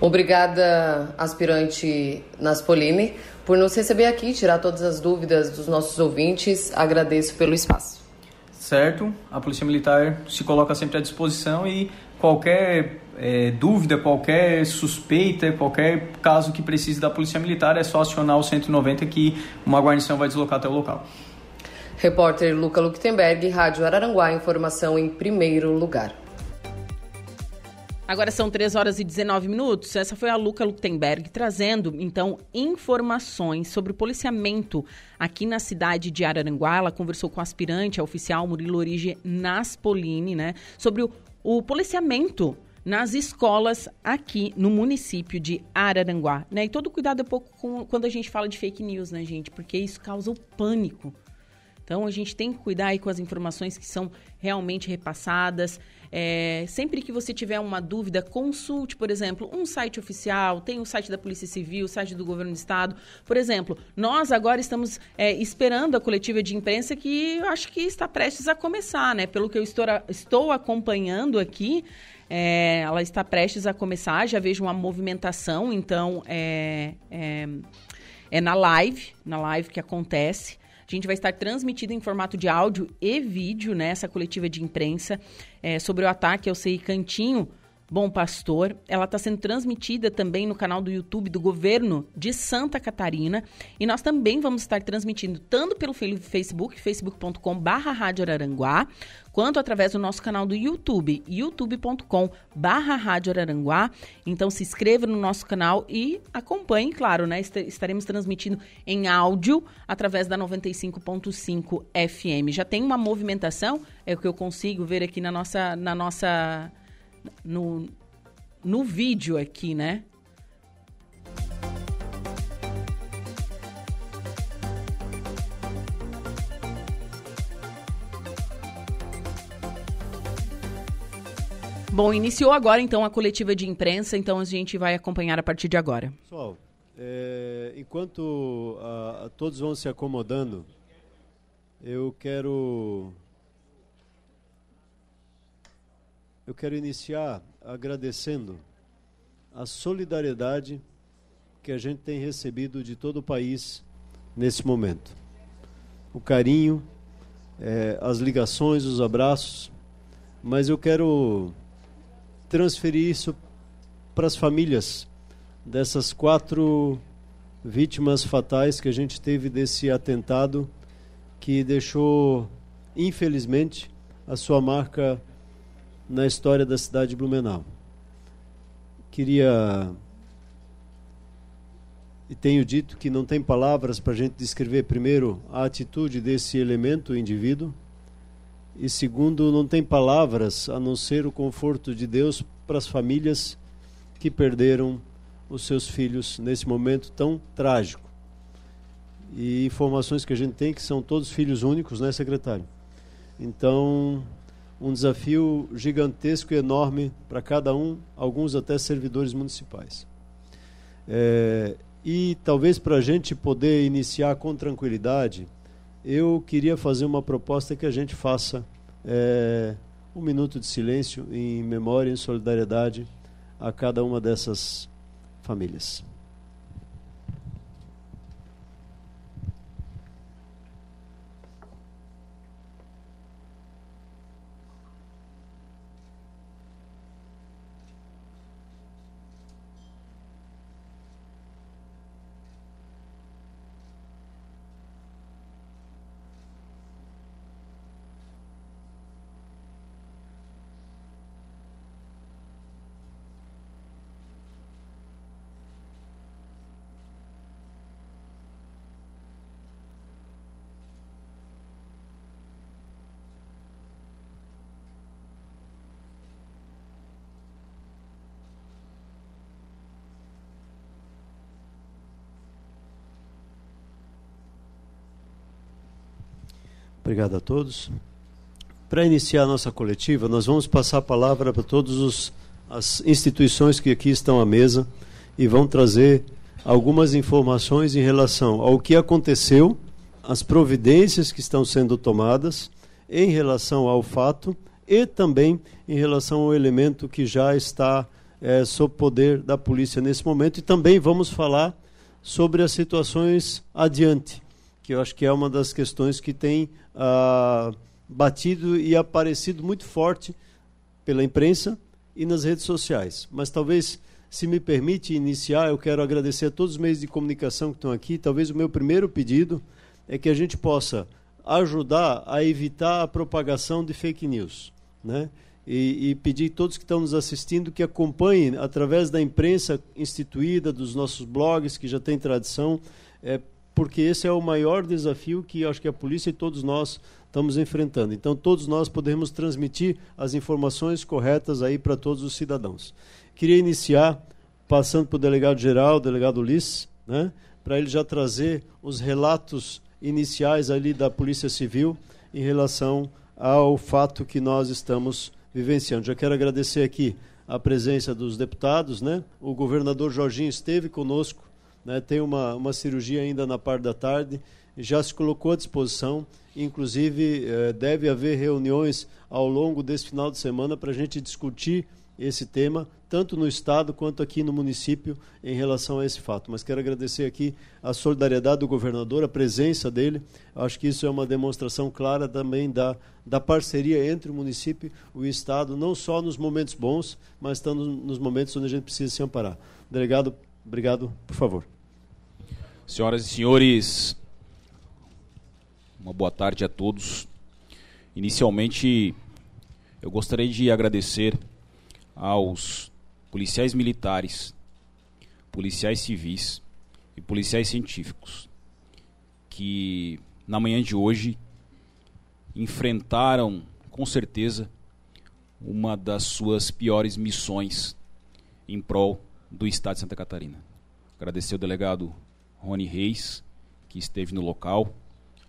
N: Obrigada, aspirante Naspolini, por nos receber aqui, tirar todas as dúvidas dos nossos ouvintes. Agradeço pelo espaço.
O: Certo, a Polícia Militar se coloca sempre à disposição e qualquer é, dúvida, qualquer suspeita, qualquer caso que precise da Polícia Militar, é só acionar o 190 que uma guarnição vai deslocar até o local.
N: Repórter Luca Luktenberg, Rádio Araranguá, informação em primeiro lugar.
A: Agora são 3 horas e 19 minutos. Essa foi a Luca Luktenberg trazendo, então, informações sobre o policiamento aqui na cidade de Araranguá. Ela conversou com o aspirante, a oficial Murilo Orige Naspolini, né? Sobre o, o policiamento nas escolas aqui no município de Araranguá, né? E todo cuidado é pouco com, quando a gente fala de fake news, né, gente? Porque isso causa o pânico. Então a gente tem que cuidar aí com as informações que são realmente repassadas. É, sempre que você tiver uma dúvida, consulte, por exemplo, um site oficial, tem o site da Polícia Civil, o site do Governo do Estado. Por exemplo, nós agora estamos é, esperando a coletiva de imprensa que acho que está prestes a começar, né? Pelo que eu estou, estou acompanhando aqui, é, ela está prestes a começar, já vejo uma movimentação, então é, é, é na live, na live que acontece. A gente vai estar transmitindo em formato de áudio e vídeo nessa né, coletiva de imprensa é, sobre o ataque ao CI Cantinho Bom Pastor. Ela está sendo transmitida também no canal do YouTube do governo de Santa Catarina. E nós também vamos estar transmitindo tanto pelo Facebook, facebook.com.br Rádio Araranguá, quanto através do nosso canal do YouTube, youtube.com.br Rádio Araranguá. Então se inscreva no nosso canal e acompanhe, claro, né? Estaremos transmitindo em áudio através da 95.5 FM. Já tem uma movimentação, é o que eu consigo ver aqui na nossa, na nossa no, no vídeo aqui, né? Bom, iniciou agora então a coletiva de imprensa, então a gente vai acompanhar a partir de agora.
E: Pessoal, é, enquanto a, a todos vão se acomodando, eu quero eu quero iniciar agradecendo a solidariedade que a gente tem recebido de todo o país nesse momento. O carinho, é, as ligações, os abraços, mas eu quero transferir isso para as famílias dessas quatro vítimas fatais que a gente teve desse atentado que deixou, infelizmente, a sua marca na história da cidade de Blumenau. Queria e tenho dito que não tem palavras para a gente descrever, primeiro, a atitude desse elemento, indivíduo, e segundo, não tem palavras a não ser o conforto de Deus para as famílias que perderam os seus filhos nesse momento tão trágico. E informações que a gente tem que são todos filhos únicos, né, secretário? Então, um desafio gigantesco e enorme para cada um, alguns até servidores municipais. É, e talvez para a gente poder iniciar com tranquilidade, eu queria fazer uma proposta que a gente faça é, um minuto de silêncio em memória e solidariedade a cada uma dessas famílias. Obrigado a todos. Para iniciar a nossa coletiva, nós vamos passar a palavra para todas as instituições que aqui estão à mesa e vão trazer algumas informações em relação ao que aconteceu, as providências que estão sendo tomadas em relação ao fato e também em relação ao elemento que já está é, sob poder da polícia nesse momento. E também vamos falar sobre as situações adiante que eu acho que é uma das questões que tem ah, batido e aparecido muito forte pela imprensa e nas redes sociais. Mas talvez, se me permite iniciar, eu quero agradecer a todos os meios de comunicação que estão aqui. Talvez o meu primeiro pedido é que a gente possa ajudar a evitar a propagação de fake news, né? E, e, pedir a todos que estão nos assistindo que acompanhem através da imprensa instituída, dos nossos blogs que já tem tradição, é, porque esse é o maior desafio que acho que a polícia e todos nós estamos enfrentando. Então, todos nós podemos transmitir as informações corretas aí para todos os cidadãos. Queria iniciar passando para o delegado-geral, o delegado Ulisses, né, para ele já trazer os relatos iniciais ali da Polícia Civil em relação ao fato que nós estamos vivenciando. Já quero agradecer aqui a presença dos deputados, né? O governador Jorginho esteve conosco né, tem uma, uma cirurgia ainda na parte da tarde, já se colocou à disposição, inclusive eh, deve haver reuniões ao longo desse final de semana para a gente discutir esse tema, tanto no Estado quanto aqui no município, em relação a esse fato. Mas quero agradecer aqui a solidariedade do governador, a presença dele. Acho que isso é uma demonstração clara também da, da parceria entre o município e o Estado, não só nos momentos bons, mas também nos momentos onde a gente precisa se amparar. Delegado, Obrigado, por favor.
P: Senhoras e senhores, uma boa tarde a todos. Inicialmente, eu gostaria de agradecer aos policiais militares, policiais civis e policiais científicos que na manhã de hoje enfrentaram com certeza uma das suas piores missões em prol do Estado de Santa Catarina. Agradecer ao delegado Rony Reis, que esteve no local,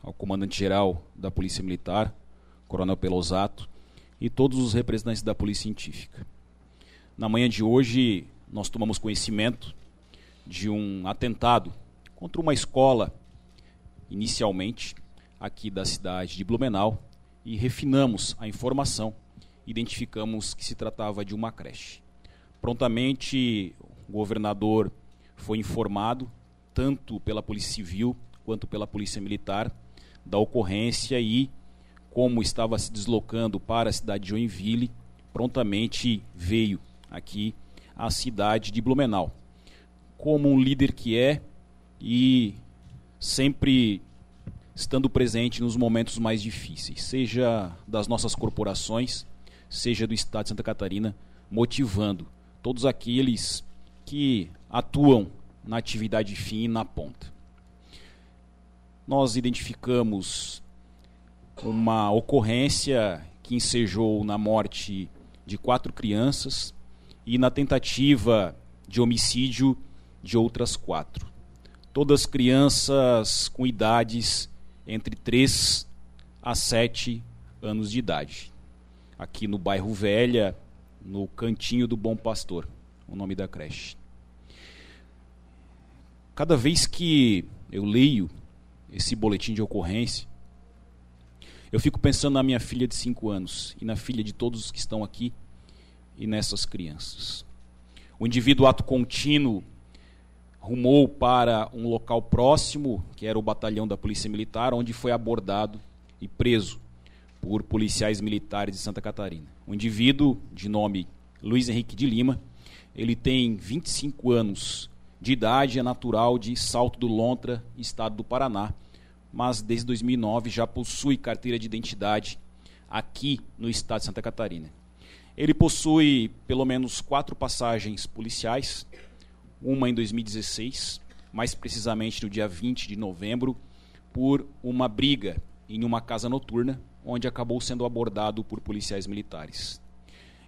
P: ao comandante-geral da Polícia Militar, Coronel Pelosato, e todos os representantes da Polícia Científica. Na manhã de hoje, nós tomamos conhecimento de um atentado contra uma escola, inicialmente, aqui da cidade de Blumenau, e refinamos a informação, identificamos que se tratava de uma creche. Prontamente, o governador foi informado, tanto pela Polícia Civil quanto pela Polícia Militar, da ocorrência e, como estava se deslocando para a cidade de Joinville, prontamente veio aqui a cidade de Blumenau. Como um líder que é e sempre estando presente nos momentos mais difíceis, seja das nossas corporações, seja do Estado de Santa Catarina, motivando todos aqueles que atuam na atividade fim e na ponta. Nós identificamos uma ocorrência que ensejou na morte de quatro crianças e na tentativa de homicídio de outras quatro. Todas crianças com idades entre 3 a 7 anos de idade. Aqui no bairro Velha, no Cantinho do Bom Pastor, o nome da creche. Cada vez que eu leio esse boletim de ocorrência, eu fico pensando na minha filha de 5 anos e na filha de todos os que estão aqui e nessas crianças. O indivíduo ato contínuo rumou para um local próximo, que era o batalhão da Polícia Militar, onde foi abordado e preso por policiais militares de Santa Catarina. Um indivíduo de nome Luiz Henrique de Lima, ele tem 25 anos de idade, é natural de Salto do Lontra, estado do Paraná, mas desde 2009 já possui carteira de identidade aqui no estado de Santa Catarina. Ele possui pelo menos quatro passagens policiais, uma em 2016, mais precisamente no dia 20 de novembro, por uma briga em uma casa noturna, onde acabou sendo abordado por policiais militares.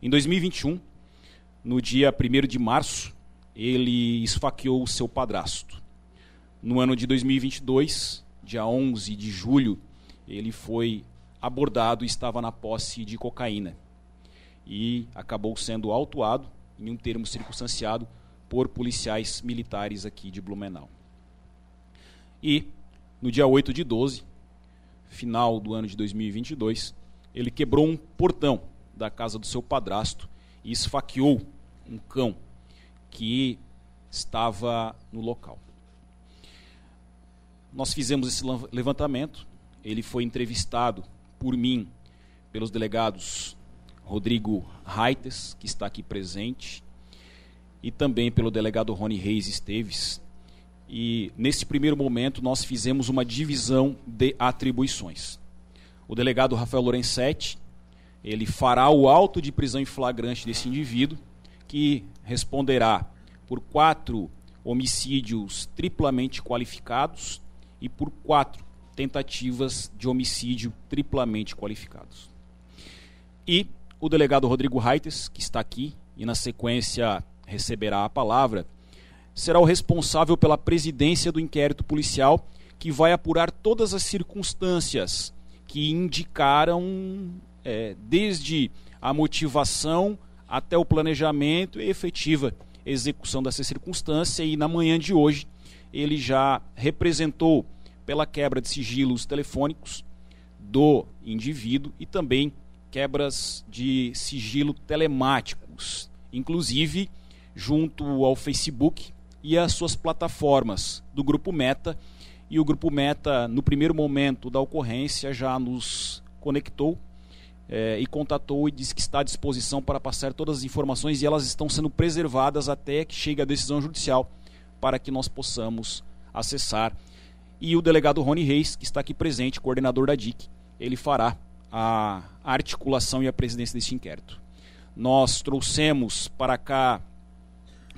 P: Em 2021, no dia 1 de março, ele esfaqueou o seu padrasto. No ano de 2022, dia 11 de julho, ele foi abordado e estava na posse de cocaína. E acabou sendo autuado, em um termo circunstanciado, por policiais militares aqui de Blumenau. E, no dia 8 de 12, final do ano de 2022, ele quebrou um portão da casa do seu padrasto e esfaqueou um cão que estava no local. Nós fizemos esse levantamento, ele foi entrevistado por mim, pelos delegados Rodrigo Raites, que está aqui presente, e também pelo delegado Rony Reis Esteves. E nesse primeiro momento nós fizemos uma divisão de atribuições. O delegado Rafael Lorenzetti, ele fará o auto de prisão em flagrante desse indivíduo, que responderá por quatro homicídios triplamente qualificados e por quatro tentativas de homicídio triplamente qualificados. E o delegado Rodrigo Raites, que está aqui, e na sequência receberá a palavra, será o responsável pela presidência do inquérito policial que vai apurar todas as circunstâncias que indicaram, é, desde a motivação até o planejamento e efetiva execução dessa circunstância. E na manhã de hoje, ele já representou pela quebra de sigilos telefônicos do indivíduo e também quebras de sigilo telemáticos, inclusive junto ao Facebook e às suas plataformas do Grupo Meta. E o Grupo Meta, no primeiro momento da ocorrência, já nos conectou é, e contatou e disse que está à disposição para passar todas as informações e elas estão sendo preservadas até que chegue a decisão judicial para que nós possamos acessar. E o delegado Rony Reis, que está aqui presente, coordenador da DIC, ele fará a articulação e a presidência deste inquérito. Nós trouxemos para cá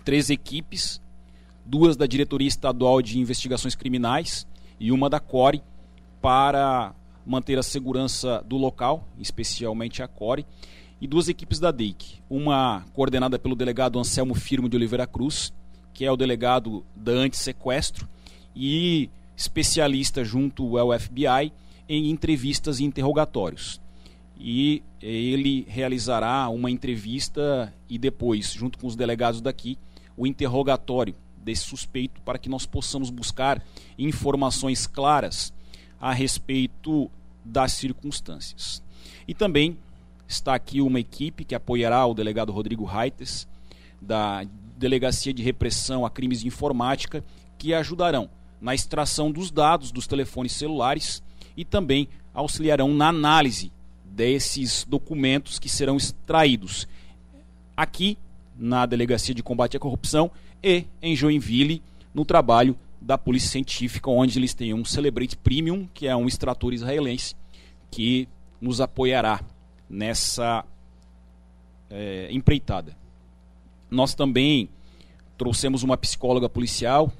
P: três equipes, duas da Diretoria Estadual de Investigações Criminais e uma da CORE, para manter a segurança do local, especialmente a CORE, e duas equipes da DEIC. Uma coordenada pelo delegado Anselmo Firmo de Oliveira Cruz, que é o delegado da antissequestro, e especialista junto ao FBI em entrevistas e interrogatórios. E ele realizará uma entrevista e depois, junto com os delegados daqui, o interrogatório desse suspeito para que nós possamos buscar informações claras a respeito das circunstâncias. E também está aqui uma equipe que apoiará o delegado Rodrigo Raites, da Delegacia de Repressão a Crimes de Informática, que ajudarão na extração dos dados dos telefones celulares e também auxiliarão na análise desses documentos que serão extraídos. Aqui na Delegacia de Combate à Corrupção e em Joinville, no trabalho da Polícia Científica, onde eles têm um Celebrate Premium, que é um extrator israelense, que nos apoiará nessa é, empreitada. Nós também trouxemos uma psicóloga policial,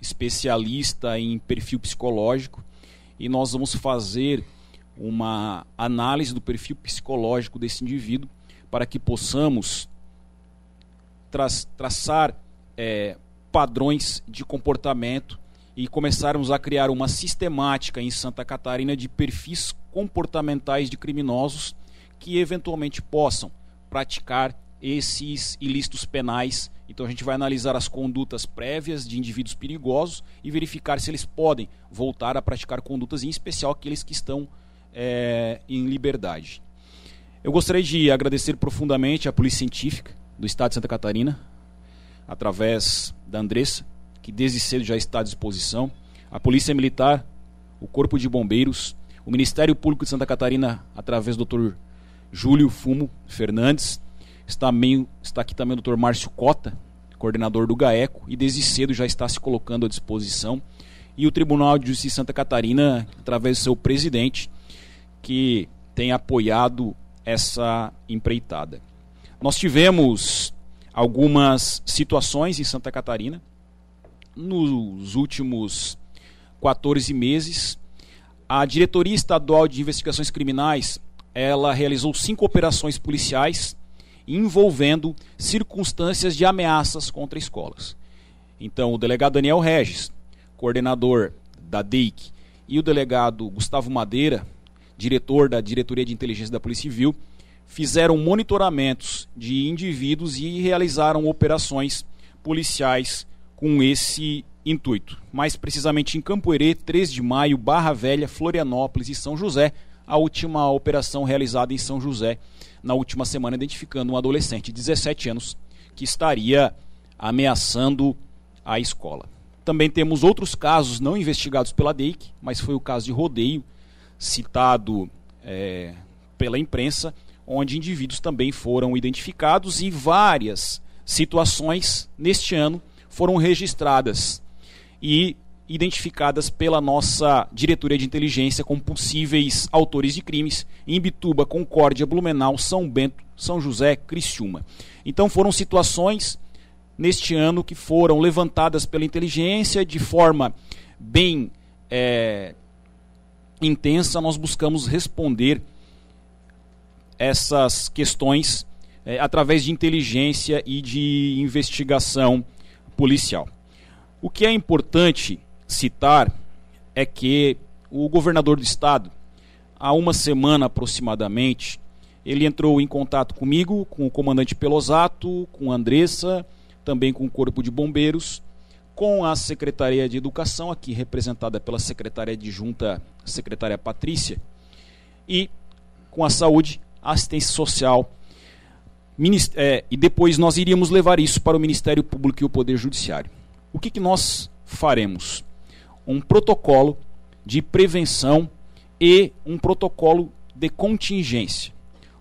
P: especialista em perfil psicológico, e nós vamos fazer uma análise do perfil psicológico desse indivíduo para que possamos tra traçar é, padrões de comportamento e começarmos a criar uma sistemática em Santa Catarina de perfis comportamentais de criminosos que eventualmente possam praticar esses ilícitos penais. Então a gente vai analisar as condutas prévias de indivíduos perigosos e verificar se eles podem voltar a praticar condutas, em especial aqueles que estão é, em liberdade. Eu gostaria de agradecer profundamente à Polícia Científica do Estado de Santa Catarina, através da Andressa, que desde cedo já está à disposição, a Polícia Militar, o Corpo de Bombeiros, o Ministério Público de Santa Catarina, através do Dr. Júlio Fumo Fernandes, está, meio, está aqui também o Dr. Márcio Cota, coordenador do GAECO, e desde cedo já está se colocando à disposição, e o Tribunal de Justiça de Santa Catarina, através do seu presidente, que tem apoiado essa empreitada. Nós tivemos algumas situações em Santa Catarina nos últimos 14 meses. A Diretoria Estadual de Investigações Criminais, ela realizou cinco operações policiais envolvendo circunstâncias de ameaças contra escolas. Então, o delegado Daniel Regis, coordenador da DEIC, e o delegado Gustavo Madeira, diretor da Diretoria de Inteligência da Polícia Civil, fizeram monitoramentos de indivíduos e realizaram operações policiais com esse intuito. Mais precisamente em Campo Herê, 3 de maio, Barra Velha, Florianópolis e São José, a última operação realizada em São José na última semana, identificando um adolescente de 17 anos que estaria ameaçando a escola. Também temos outros casos não investigados pela DEIC, mas foi o caso de rodeio citado é, pela imprensa, onde indivíduos também foram identificados e várias situações neste ano foram registradas e identificadas pela nossa diretoria de inteligência como possíveis autores de crimes em Bituba, Concórdia, Blumenau, São Bento, São José, Criciúma. Então foram situações neste ano que foram levantadas pela inteligência de forma bem é, intensa, nós buscamos responder essas questões é, através de inteligência e de investigação policial. O que é importante citar é que o governador do estado, há uma semana aproximadamente, ele entrou em contato comigo, com o comandante Pelosato, com a Andressa, também com o Corpo de Bombeiros, com a Secretaria de Educação, aqui representada pela secretária adjunta, secretária Patrícia, e com a Saúde, Assistência Social, é, e depois nós iríamos levar isso para o Ministério Público e o Poder Judiciário. O que, que nós faremos? Um protocolo de prevenção e um protocolo de contingência.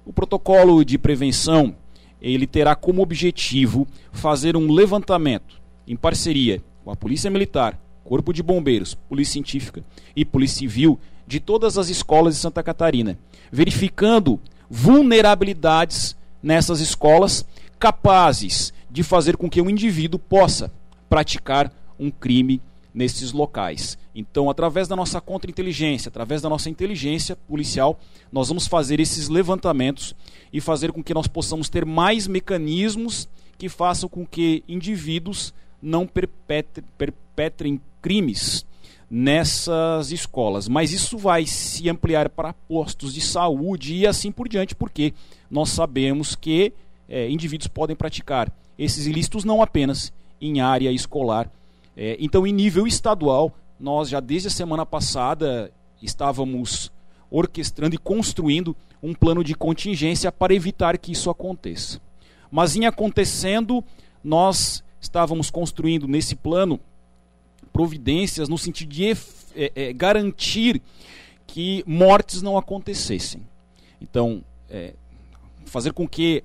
P: O protocolo de prevenção ele terá como objetivo fazer um levantamento em parceria com a Polícia Militar, Corpo de Bombeiros, Polícia Científica e Polícia Civil de todas as escolas de Santa Catarina, verificando vulnerabilidades nessas escolas capazes de fazer com que um indivíduo possa praticar um crime nesses locais. Então, através da nossa contra-inteligência, através da nossa inteligência policial, nós vamos fazer esses levantamentos e fazer com que nós possamos ter mais mecanismos que façam com que indivíduos não perpetrem, perpetrem crimes nessas escolas. Mas isso vai se ampliar para postos de saúde e assim por diante, porque nós sabemos que é, indivíduos podem praticar esses ilícitos não apenas em área escolar. É, então, em nível estadual, nós já desde a semana passada estávamos orquestrando e construindo um plano de contingência para evitar que isso aconteça. Mas em acontecendo, nós estávamos construindo nesse plano providências no sentido de é, é, garantir que mortes não acontecessem. Então, é, fazer com que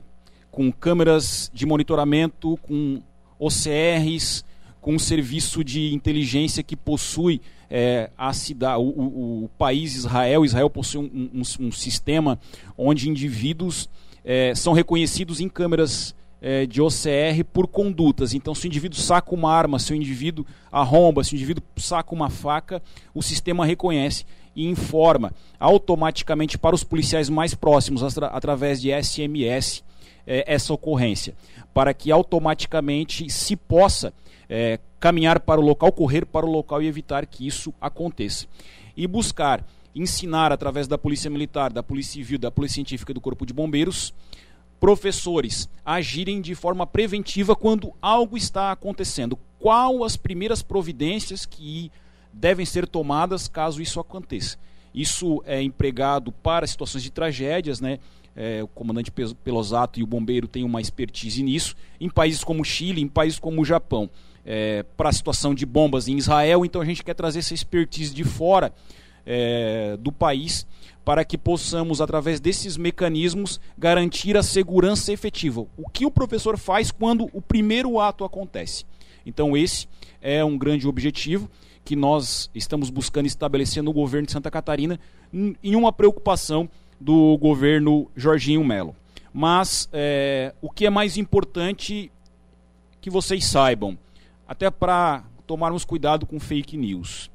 P: com câmeras de monitoramento, com OCRs, com um serviço de inteligência que possui é, a cidade, o, o, o, país Israel. Israel possui um, um, um sistema onde indivíduos é, são reconhecidos em câmeras é, de OCR por condutas. Então, se o indivíduo saca uma arma, se o indivíduo arromba, se o indivíduo saca uma faca, o sistema reconhece e informa automaticamente para os policiais mais próximos, atra através de SMS, é, essa ocorrência, para que automaticamente se possa é, caminhar para o local, correr para o local e evitar que isso aconteça. E buscar ensinar através da Polícia Militar, da Polícia Civil, da Polícia Científica e do Corpo de Bombeiros, professores agirem de forma preventiva quando algo está acontecendo. Qual as primeiras providências que devem ser tomadas caso isso aconteça? Isso é empregado para situações de tragédias, né? É, o comandante Pelosato e o bombeiro têm uma expertise nisso. Em países como Chile, em países como o Japão, é, para a situação de bombas em Israel, então a gente quer trazer essa expertise de fora é, do país para que possamos, através desses mecanismos, garantir a segurança efetiva. O que o professor faz quando o primeiro ato acontece? Então, esse é um grande objetivo que nós estamos buscando estabelecer no governo de Santa Catarina, em uma preocupação do governo Jorginho Melo. Mas é, o que é mais importante que vocês saibam, até para tomarmos cuidado com fake news.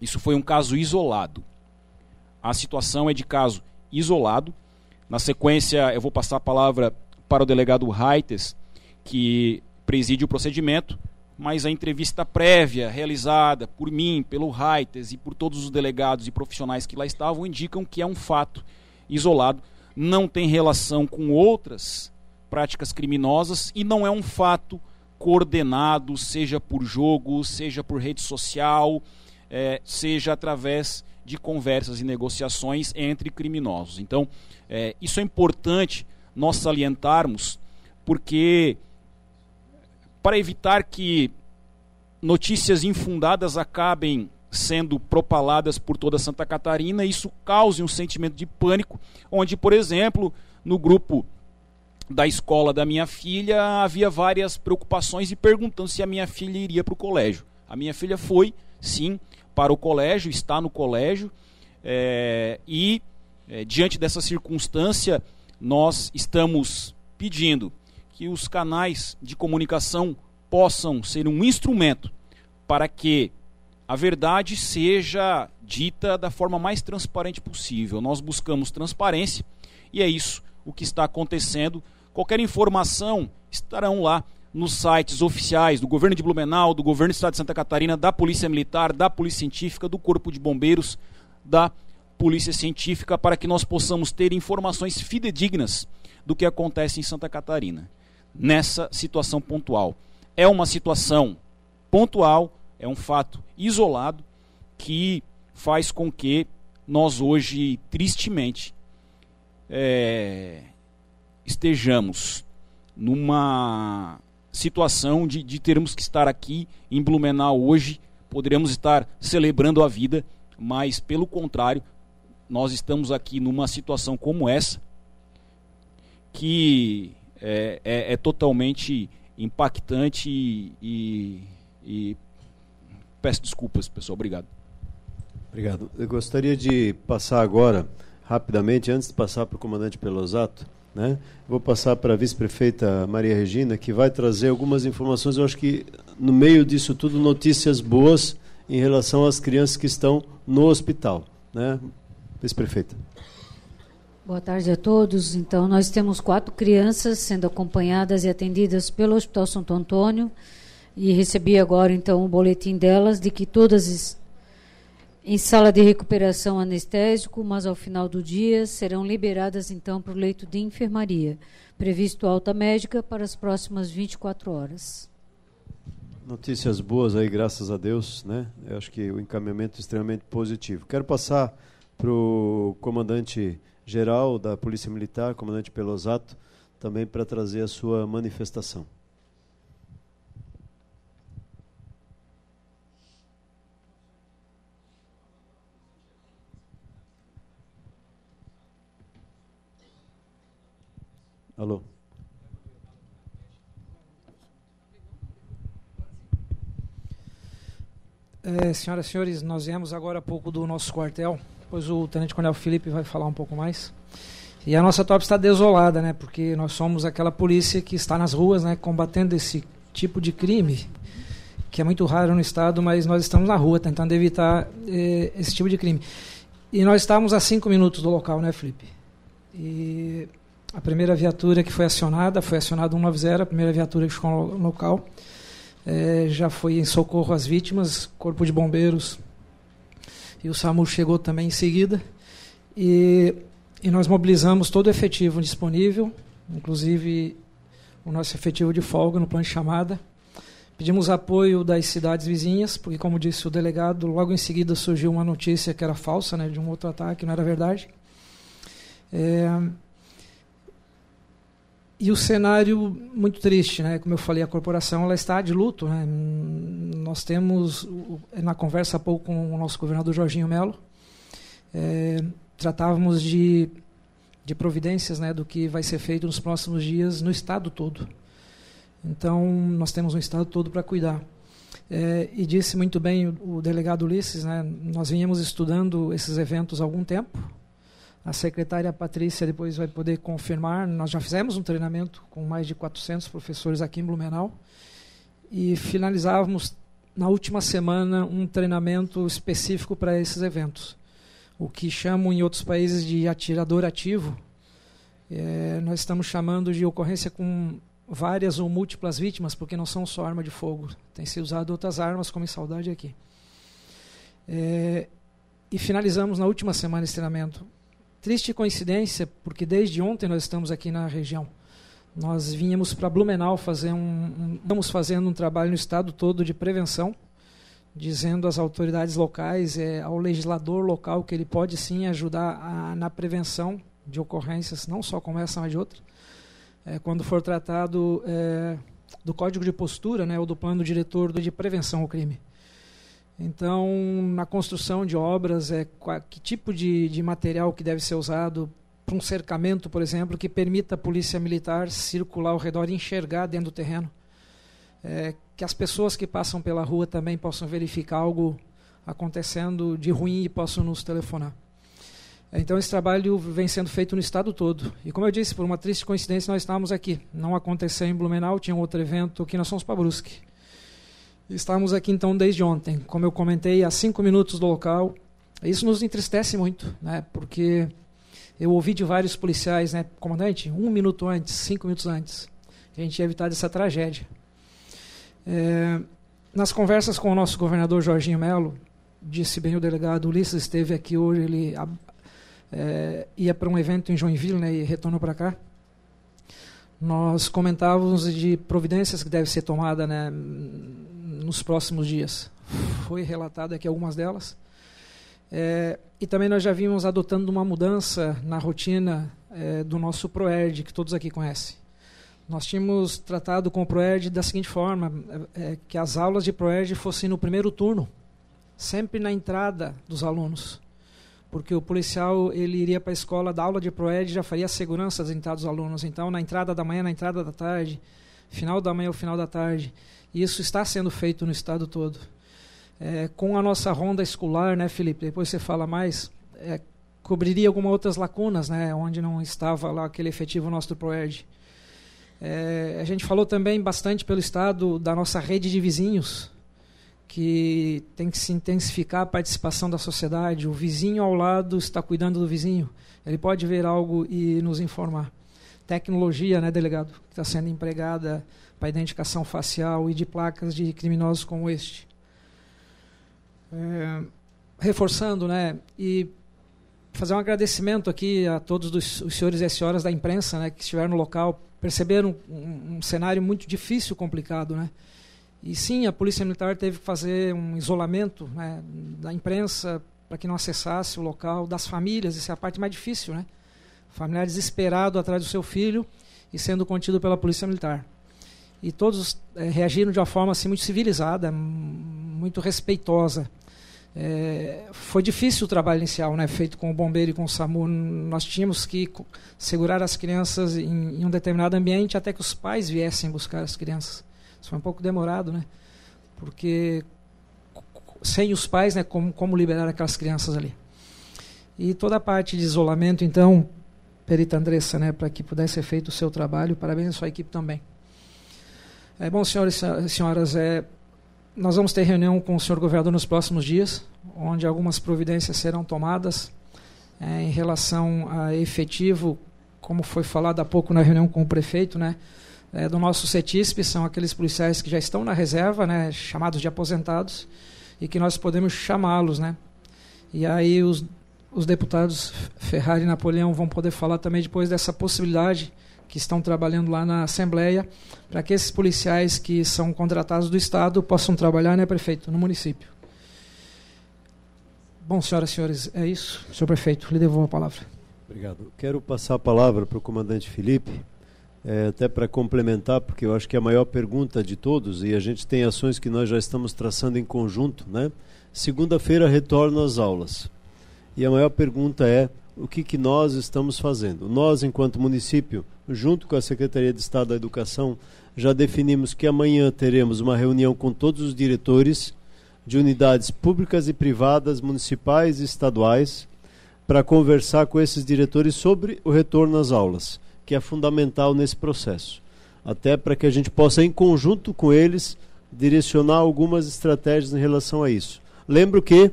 P: Isso foi um caso isolado. A situação é de caso isolado. Na sequência, eu vou passar a palavra para o delegado Raites, que preside o procedimento, mas a entrevista prévia realizada por mim, pelo Raites e por todos os delegados e profissionais que lá estavam indicam que é um fato isolado, não tem relação com outras práticas criminosas e não é um fato coordenado, seja por jogo, seja por rede social, é, seja através de conversas e negociações entre criminosos. Então, é, isso é importante nós salientarmos, porque para evitar que notícias infundadas acabem sendo propaladas por toda Santa Catarina, isso cause um sentimento de pânico, onde, por exemplo, no grupo da escola da minha filha havia várias preocupações e perguntando se a minha filha iria para o colégio. A minha filha foi, sim, para o colégio, está no colégio, é, e é, diante dessa circunstância, nós estamos pedindo que os canais de comunicação possam ser um instrumento para que a verdade seja dita da forma mais transparente possível. Nós buscamos transparência e é isso o que está acontecendo. Qualquer informação estarão lá nos sites oficiais do governo de Blumenau, do governo do estado de Santa Catarina, da Polícia Militar, da Polícia Científica, do Corpo de Bombeiros, da Polícia Científica, para que nós possamos ter informações fidedignas do que acontece em Santa Catarina, nessa situação pontual. É uma situação pontual, é um fato isolado que faz com que nós hoje, tristemente, é, estejamos numa situação de, de termos que estar aqui em Blumenau hoje, poderíamos estar celebrando a vida, mas pelo contrário, nós estamos aqui numa situação como essa, que é, é, é totalmente impactante e, e, e peço desculpas, pessoal. Obrigado.
E: Obrigado. Eu gostaria de passar agora, rapidamente, antes de passar para o comandante Pelosato, né? Vou passar para a vice-prefeita Maria Regina, que vai trazer algumas informações. Eu acho que no meio disso tudo, notícias boas em relação às crianças que estão no hospital. Né? Vice-prefeita.
Q: Boa tarde a todos. Então, nós temos quatro crianças sendo acompanhadas e atendidas pelo Hospital Santo Antônio. E recebi agora, então, o boletim delas de que todas em sala de recuperação anestésico, mas ao final do dia serão liberadas então para o leito de enfermaria, previsto alta médica para as próximas 24 horas.
E: Notícias boas aí, graças a Deus, né? Eu acho que o encaminhamento é extremamente positivo. Quero passar para o comandante geral da Polícia Militar, comandante Pelosato, também para trazer a sua manifestação. Alô?
R: É, senhoras e senhores, nós viemos agora há pouco do nosso quartel, pois o Tenente Coronel Felipe vai falar um pouco mais. E a nossa top está desolada, né? Porque nós somos aquela polícia que está nas ruas, né? Combatendo esse tipo de crime, que é muito raro no Estado, mas nós estamos na rua tentando evitar eh, esse tipo de crime. E nós estávamos a cinco minutos do local, né, Felipe? E a primeira viatura que foi acionada, foi acionada 190, a primeira viatura que ficou no local, eh, já foi em socorro às vítimas, corpo de bombeiros, e o SAMU chegou também em seguida. E e nós mobilizamos todo o efetivo disponível, inclusive o nosso efetivo de folga no plano de chamada. Pedimos apoio das cidades vizinhas, porque, como disse o delegado, logo em seguida surgiu uma notícia que era falsa, né, de um outro ataque, não era verdade. É... E o cenário muito triste, né? Como eu falei, a corporação ela está de luto. Né? Nós temos, na conversa há pouco com o nosso governador Jorginho Melo, é, tratávamos de, de providências né, do que vai ser feito nos próximos dias no estado todo. Então, nós temos um estado todo para cuidar. É, e disse muito bem o, o, delegado Ulisses, né, nós vínhamos estudando esses eventos há algum tempo. A secretária Patrícia depois vai poder confirmar. Nós já fizemos um treinamento com mais de 400 professores aqui em Blumenau e finalizávamos na última semana um treinamento específico para esses eventos o que chamam em outros países de atirador ativo. É, nós estamos chamando de ocorrência com várias ou múltiplas vítimas, porque não são só arma de fogo. Tem sido usado outras armas, como em saudade aqui. É, e finalizamos na última semana esse treinamento. Triste coincidência, porque desde ontem nós estamos aqui na região. Nós vínhamos para Blumenau fazer um, um, estamos fazendo um trabalho no estado todo de prevenção dizendo às autoridades locais, é, ao legislador local, que ele pode sim ajudar a, na prevenção de ocorrências, não só como essa, mas de outras. É, quando for tratado é, do código de postura, né, ou do plano diretor de prevenção ao crime. Então, na construção de obras, é, que tipo de, de material que deve ser usado para um cercamento, por exemplo, que permita a polícia militar circular ao redor e enxergar dentro do terreno é, que as pessoas que passam pela rua também possam verificar algo acontecendo de ruim e possam nos telefonar. Então esse trabalho vem sendo feito no estado todo. E como eu disse, por uma triste coincidência, nós estávamos aqui. Não aconteceu em Blumenau, tinha um outro evento aqui nós somos para Brusque. Estamos aqui então desde ontem. Como eu comentei, a cinco minutos do local. Isso nos entristece muito, né? porque eu ouvi de vários policiais, né, comandante, um minuto antes, cinco minutos antes, a gente ia evitar essa tragédia. É, nas conversas com o nosso governador Jorginho Melo, disse bem o delegado Ulisses esteve aqui hoje, ele é, ia para um evento em Joinville né, e retornou para cá. Nós comentávamos de providências que devem ser tomadas né, nos próximos dias. Foi relatado aqui algumas delas. É, e também nós já vimos adotando uma mudança na rotina é, do nosso ProERD, que todos aqui conhecem. Nós tínhamos tratado com o ProERD da seguinte forma, é, é, que as aulas de ProERD fossem no primeiro turno, sempre na entrada dos alunos. Porque o policial ele iria para a escola da aula de ProERD já faria a segurança das entradas dos alunos. Então, na entrada da manhã, na entrada da tarde, final da manhã ou final da tarde. E isso está sendo feito no estado todo. É, com a nossa ronda escolar, né, Felipe? Depois você fala mais. É, cobriria algumas outras lacunas, né, onde não estava lá aquele efetivo nosso do ProERD. É, a gente falou também bastante pelo estado da nossa rede de vizinhos, que tem que se intensificar a participação da sociedade. O vizinho ao lado está cuidando do vizinho. Ele pode ver algo e nos informar. Tecnologia, né, delegado, que está sendo empregada para identificação facial e de placas de criminosos como este. É, reforçando, né, e fazer um agradecimento aqui a todos os, os senhores e as senhoras da imprensa, né, que estiveram no local perceberam um, um, cenário muito difícil, complicado, né? E sim, a polícia militar teve que fazer um isolamento né, da imprensa para que não acessasse o local, das famílias, isso é a parte mais difícil, né? Familiar desesperado atrás do seu filho e sendo contido pela polícia militar. E todos é, reagiram de uma forma assim muito civilizada, muito respeitosa. É, foi difícil o trabalho inicial, né, feito com o bombeiro e com o SAMU. Nós tínhamos que segurar as crianças em, em, um determinado ambiente até que os pais viessem buscar as crianças. Isso foi um pouco demorado, né? Porque sem os pais, né, como, como liberar aquelas crianças ali. E toda a parte de isolamento, então, perita Andressa, né, para que pudesse ser feito o seu trabalho. Parabéns à sua equipe também. É bom, senhores e senhoras, é, nós vamos ter reunião com o senhor governador nos próximos dias, onde algumas providências serão tomadas é, em relação a efetivo, como foi falado há pouco na reunião com o prefeito, né, é, do nosso CETISP, são aqueles policiais que já estão na reserva, né, chamados de aposentados, e que nós podemos chamá-los. Né. E aí os, os deputados Ferrari e Napoleão vão poder falar também depois dessa possibilidade que estão trabalhando lá na Assembleia, para que esses policiais que são contratados do Estado possam trabalhar, né, prefeito, no município. Bom, senhoras e senhores, é isso. Senhor prefeito, lhe devolvo a palavra.
E: Obrigado. Quero passar a palavra para o comandante Felipe, é, até para complementar, porque eu acho que é a maior pergunta de todos, e a gente tem ações que nós já estamos traçando em conjunto, né? Segunda-feira retorno às aulas. E a maior pergunta é o que, que nós estamos fazendo. Nós, enquanto município, junto com a Secretaria de Estado da Educação, já definimos que amanhã teremos uma reunião com todos os diretores de unidades públicas e privadas, municipais e estaduais, para conversar com esses diretores sobre o retorno às aulas, que é fundamental nesse processo. Até para que a gente possa, em conjunto com eles, direcionar algumas estratégias em relação a isso. Lembro que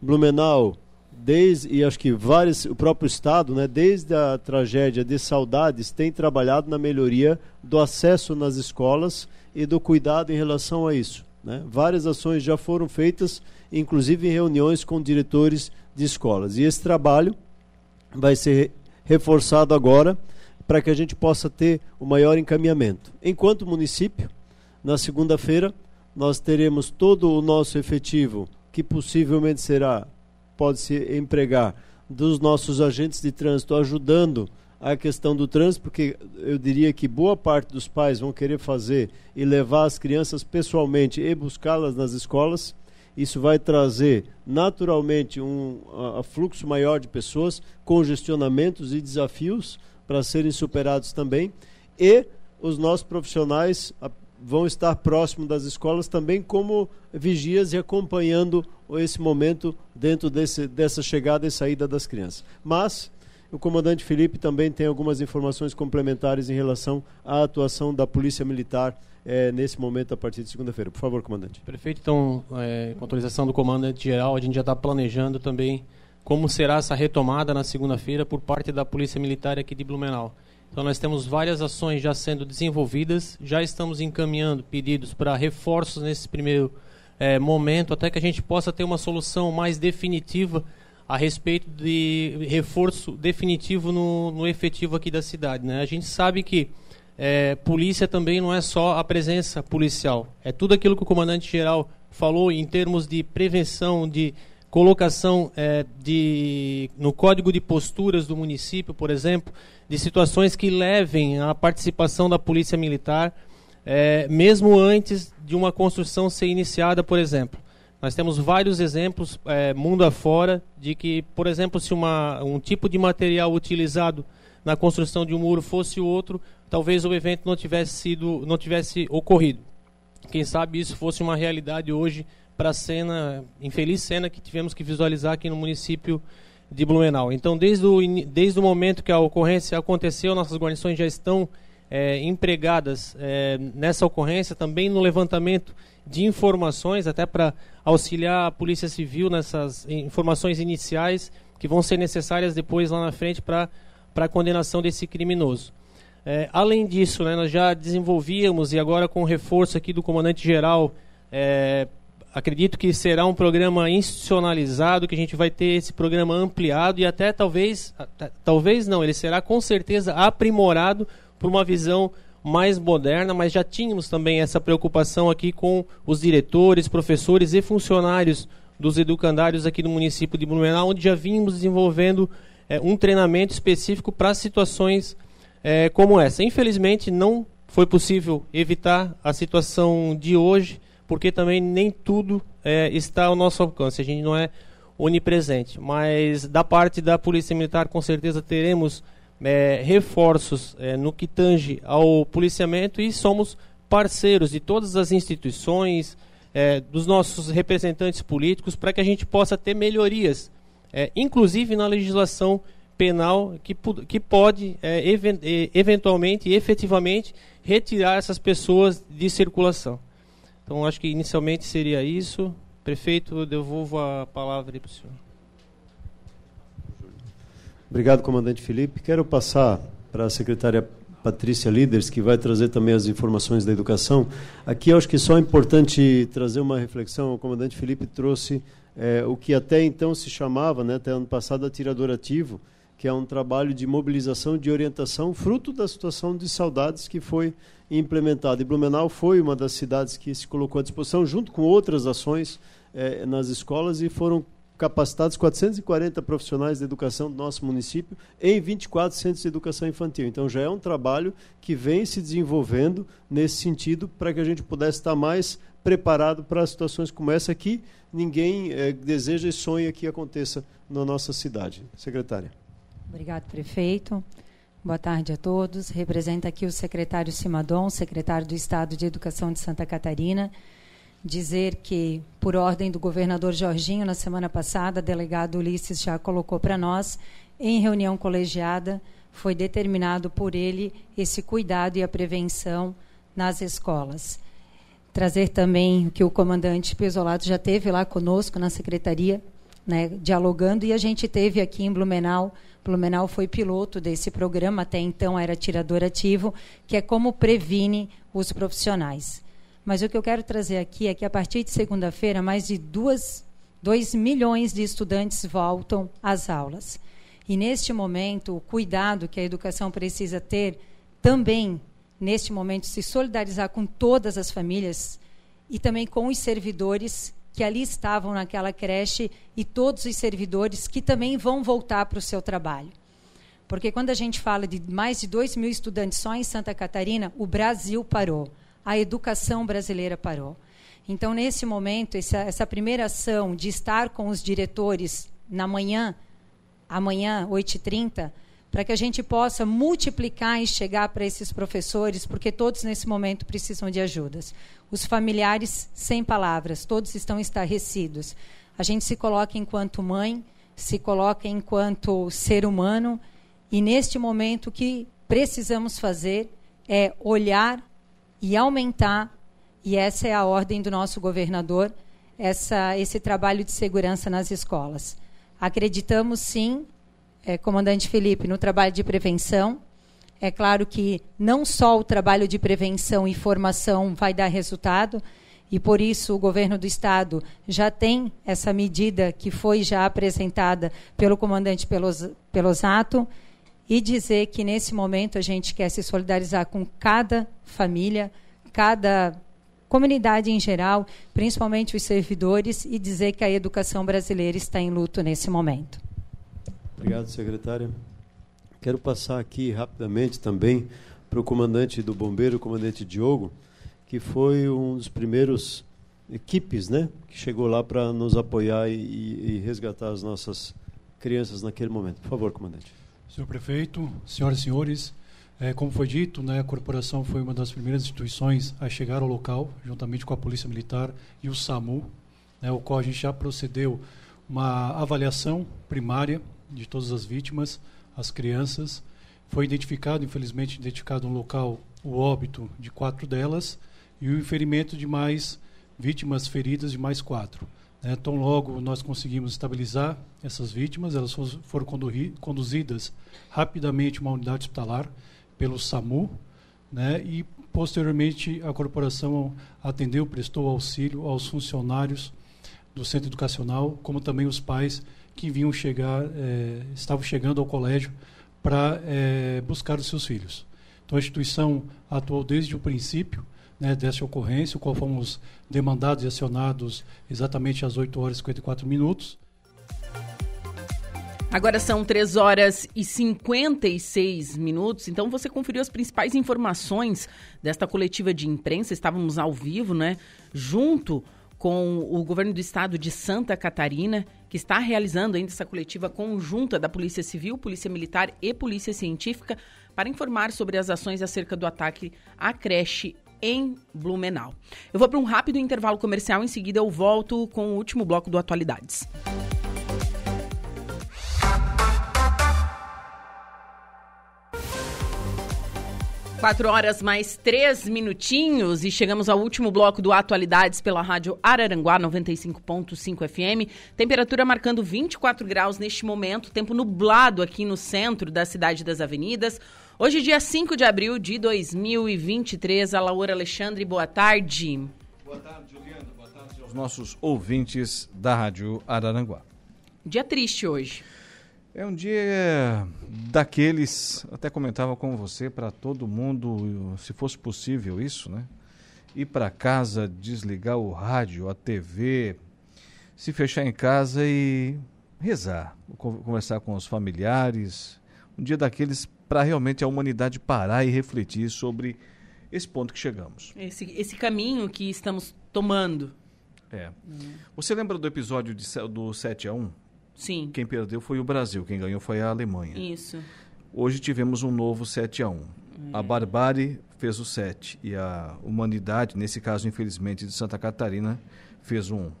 E: Blumenau desde e acho que vários o próprio estado, né, desde a tragédia de saudades tem trabalhado na melhoria do acesso nas escolas e do cuidado em relação a isso, né? Várias ações já foram feitas, inclusive em reuniões com diretores de escolas. E esse trabalho vai ser reforçado agora para que a gente possa ter o maior encaminhamento. Enquanto município, na segunda-feira nós teremos todo o nosso efetivo que possivelmente será pode se empregar dos nossos agentes de trânsito ajudando a questão do trânsito, porque eu diria que boa parte dos pais vão querer fazer e levar as crianças pessoalmente e buscá-las nas escolas. Isso vai trazer naturalmente um a, fluxo maior de pessoas, congestionamentos e desafios para serem superados também. E os nossos profissionais, vão estar próximo das escolas também como vigias e acompanhando esse momento dentro desse, dessa chegada e saída das crianças. Mas o comandante Felipe também tem algumas informações complementares em relação à atuação da Polícia Militar é, nesse momento a partir de segunda-feira. Por favor, comandante.
F: Prefeito, então, é, com autorização do comandante geral, a gente já está planejando também como será essa retomada na segunda-feira por parte da Polícia Militar aqui de Blumenau. Então nós temos várias ações já sendo desenvolvidas, já estamos encaminhando pedidos para reforços nesse primeiro é, momento, até que a gente possa ter uma solução mais definitiva a respeito de reforço definitivo no, no efetivo aqui da cidade. Né? A gente sabe que é, polícia também não é só a presença policial, é tudo aquilo que o comandante-geral falou em termos de prevenção, de colocação é, de, no código de posturas do município, por exemplo, de situações que levem à participação da polícia militar, é, mesmo antes de uma construção ser iniciada, por exemplo. Nós temos vários exemplos, é, mundo afora, de que, por exemplo, se uma, um tipo de material utilizado na construção de um muro fosse outro, talvez o evento não tivesse sido, não tivesse ocorrido. Quem sabe isso fosse uma realidade hoje para a cena, infeliz cena que tivemos que visualizar aqui no município de Blumenau. Então, desde o, desde o momento que a ocorrência aconteceu, nossas guarnições já estão é, empregadas é, nessa ocorrência, também no levantamento de informações, até para auxiliar a Polícia Civil nessas informações iniciais que vão ser necessárias depois lá na frente para a condenação desse criminoso. É, além disso, né, nós já desenvolvíamos, e agora com o reforço aqui do comandante-geral, é, acredito que será um programa institucionalizado, que a gente vai ter esse programa ampliado e até talvez, talvez não, ele será com certeza aprimorado por uma visão mais moderna, mas já tínhamos também essa preocupação aqui com os diretores, professores e funcionários dos educandários aqui no município de Blumenau, onde já vínhamos desenvolvendo é, um treinamento específico para situações é, como essa. Infelizmente, não foi possível evitar a situação de hoje, porque também nem tudo é, está ao nosso alcance, a gente não é onipresente. Mas da parte da Polícia Militar, com certeza teremos é, reforços é, no que tange ao policiamento e somos parceiros de todas as instituições,
S: é, dos nossos representantes políticos para que a gente possa ter melhorias, é, inclusive na legislação penal que, que pode é, event, eventualmente e efetivamente retirar essas pessoas de circulação. Então acho que inicialmente seria isso. Prefeito, eu devolvo a palavra para o senhor.
E: Obrigado, comandante Felipe. Quero passar para a secretária Patrícia Líderes, que vai trazer também as informações da educação. Aqui acho que só é importante trazer uma reflexão. O comandante Felipe trouxe é, o que até então se chamava, né, até ano passado, atirador ativo, que é um trabalho de mobilização, de orientação, fruto da situação de saudades que foi implementado. E Blumenau foi uma das cidades que se colocou à disposição, junto com outras ações é, nas escolas, e foram capacitados 440 profissionais de educação do nosso município em 24 centros de educação infantil. Então já é um trabalho que vem se desenvolvendo nesse sentido para que a gente pudesse estar mais preparado para situações como essa que ninguém é, deseja e sonha que aconteça na nossa cidade. Secretária.
T: Obrigado, prefeito. Boa tarde a todos. Representa aqui o secretário Simadon, secretário do Estado de Educação de Santa Catarina dizer que, por ordem do governador Jorginho, na semana passada, delegado Ulisses já colocou para nós, em reunião colegiada, foi determinado por ele esse cuidado e a prevenção nas escolas. Trazer também que o comandante Pesolato já teve lá conosco na secretaria, né, dialogando, e a gente teve aqui em Blumenau. Blumenau foi piloto desse programa, até então era tirador ativo, que é como previne os profissionais. Mas o que eu quero trazer aqui é que a partir de segunda-feira, mais de 2 milhões de estudantes voltam às aulas. E neste momento, o cuidado que a educação precisa ter também, neste momento, se solidarizar com todas as famílias e também com os servidores que ali estavam naquela creche e todos os servidores que também vão voltar para o seu trabalho. Porque quando a gente fala de mais de 2 mil estudantes só em Santa Catarina, o Brasil parou a educação brasileira parou. Então, nesse momento, essa, essa primeira ação de estar com os diretores na manhã, amanhã, 8h30, para que a gente possa multiplicar e chegar para esses professores, porque todos nesse momento precisam de ajudas. Os familiares, sem palavras, todos estão estarrecidos. A gente se coloca enquanto mãe, se coloca enquanto ser humano, e neste momento o que precisamos fazer é olhar e aumentar, e essa é a ordem do nosso governador, essa, esse trabalho de segurança nas escolas. Acreditamos, sim, é, comandante Felipe, no trabalho de prevenção. É claro que não só o trabalho de prevenção e formação vai dar resultado, e por isso o governo do estado já tem essa medida que foi já apresentada pelo comandante Pelos, Pelosato, e dizer que nesse momento a gente quer se solidarizar com cada família, cada comunidade em geral, principalmente os servidores, e dizer que a educação brasileira está em luto nesse momento.
E: Obrigado, secretária. Quero passar aqui rapidamente também para o comandante do Bombeiro, o comandante Diogo, que foi um dos primeiros equipes né, que chegou lá para nos apoiar e, e resgatar as nossas crianças naquele momento. Por favor, comandante.
U: Senhor prefeito, senhoras e senhores, é, como foi dito, né, a corporação foi uma das primeiras instituições a chegar ao local, juntamente com a Polícia Militar e o SAMU, né, o qual a gente já procedeu uma avaliação primária de todas as vítimas, as crianças. Foi identificado, infelizmente, identificado no local o óbito de quatro delas e o ferimento de mais vítimas feridas de mais quatro. Né, tão logo nós conseguimos estabilizar essas vítimas, elas foram conduzidas rapidamente a uma unidade hospitalar pelo SAMU, né, e posteriormente a corporação atendeu, prestou auxílio aos funcionários do centro educacional, como também os pais que vinham chegar, é, estavam chegando ao colégio para é, buscar os seus filhos. Então a instituição atuou desde o princípio né, dessa ocorrência, o qual fomos demandados e acionados exatamente às 8 horas e 54 minutos.
A: Agora são 3 horas e 56 minutos, então você conferiu as principais informações desta coletiva de imprensa. Estávamos ao vivo, né? Junto com o governo do estado de Santa Catarina, que está realizando ainda essa coletiva conjunta da Polícia Civil, Polícia Militar e Polícia Científica para informar sobre as ações acerca do ataque à creche em Blumenau. Eu vou para um rápido intervalo comercial, em seguida eu volto com o último bloco do Atualidades. Quatro horas mais três minutinhos e chegamos ao último bloco do Atualidades pela rádio Araranguá 95.5 FM. Temperatura marcando 24 graus neste momento, tempo nublado aqui no centro da cidade das avenidas. Hoje, dia 5 de abril de 2023. A Laura Alexandre, boa tarde.
V: Boa tarde, Juliana. Boa tarde aos nossos ouvintes da rádio Araranguá.
A: Dia triste hoje.
V: É um dia daqueles, até comentava com você, para todo mundo, se fosse possível isso, né? Ir para casa, desligar o rádio, a TV, se fechar em casa e rezar, conversar com os familiares. Um dia daqueles para realmente a humanidade parar e refletir sobre esse ponto que chegamos.
A: Esse, esse caminho que estamos tomando.
V: É. Hum. Você lembra do episódio de, do 7 a 1?
A: Sim.
V: Quem perdeu foi o Brasil, quem ganhou foi a Alemanha.
A: Isso.
V: Hoje tivemos um novo 7 a 1. É. A barbárie fez o 7 e a humanidade, nesse caso, infelizmente, de Santa Catarina, fez o 1.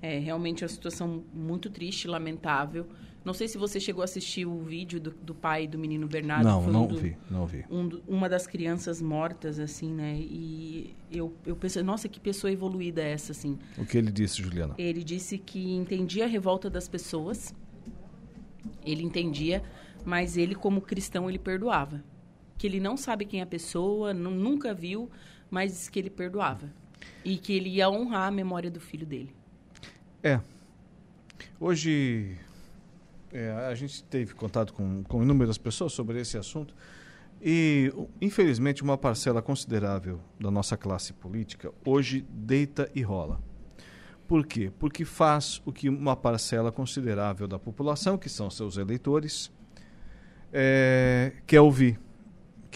A: É realmente uma situação muito triste, lamentável. Não sei se você chegou a assistir o vídeo do, do pai do menino Bernardo.
V: Não,
A: um
V: não
A: do,
V: vi, não vi.
A: Um, uma das crianças mortas, assim, né? E eu, eu pensei, nossa, que pessoa evoluída é essa, assim.
V: O que ele disse, Juliana?
A: Ele disse que entendia a revolta das pessoas. Ele entendia, mas ele, como cristão, ele perdoava. Que ele não sabe quem é a pessoa, nunca viu, mas que ele perdoava. E que ele ia honrar a memória do filho dele.
V: É. Hoje é, a gente teve contato com, com inúmeras pessoas sobre esse assunto e, infelizmente, uma parcela considerável da nossa classe política hoje deita e rola. Por quê? Porque faz o que uma parcela considerável da população, que são seus eleitores, é, quer ouvir.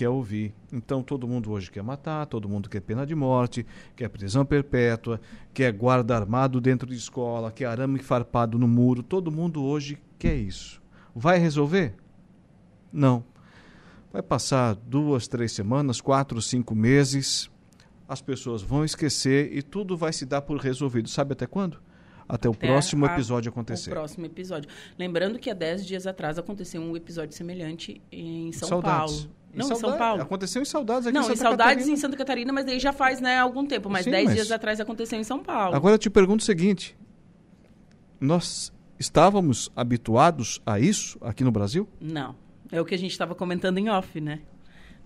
V: Quer ouvir. Então todo mundo hoje quer matar, todo mundo quer pena de morte, quer prisão perpétua, quer guarda armado dentro de escola, quer arame farpado no muro. Todo mundo hoje quer isso. Vai resolver? Não. Vai passar duas, três semanas, quatro, cinco meses, as pessoas vão esquecer e tudo vai se dar por resolvido. Sabe até quando? Até o até próximo a, episódio acontecer.
A: O próximo episódio. Lembrando que há dez dias atrás aconteceu um episódio semelhante em São
V: Saudades.
A: Paulo. Não, em, em São Paulo.
V: Aconteceu em Saudades aqui
A: Não,
V: em Santa
A: em Saudades
V: Catarina.
A: em Santa Catarina, mas daí já faz né, algum tempo. Mas Sim, dez mas... dias atrás aconteceu em São Paulo.
V: Agora eu te pergunto o seguinte. Nós estávamos habituados a isso aqui no Brasil?
A: Não. É o que a gente estava comentando em off, né?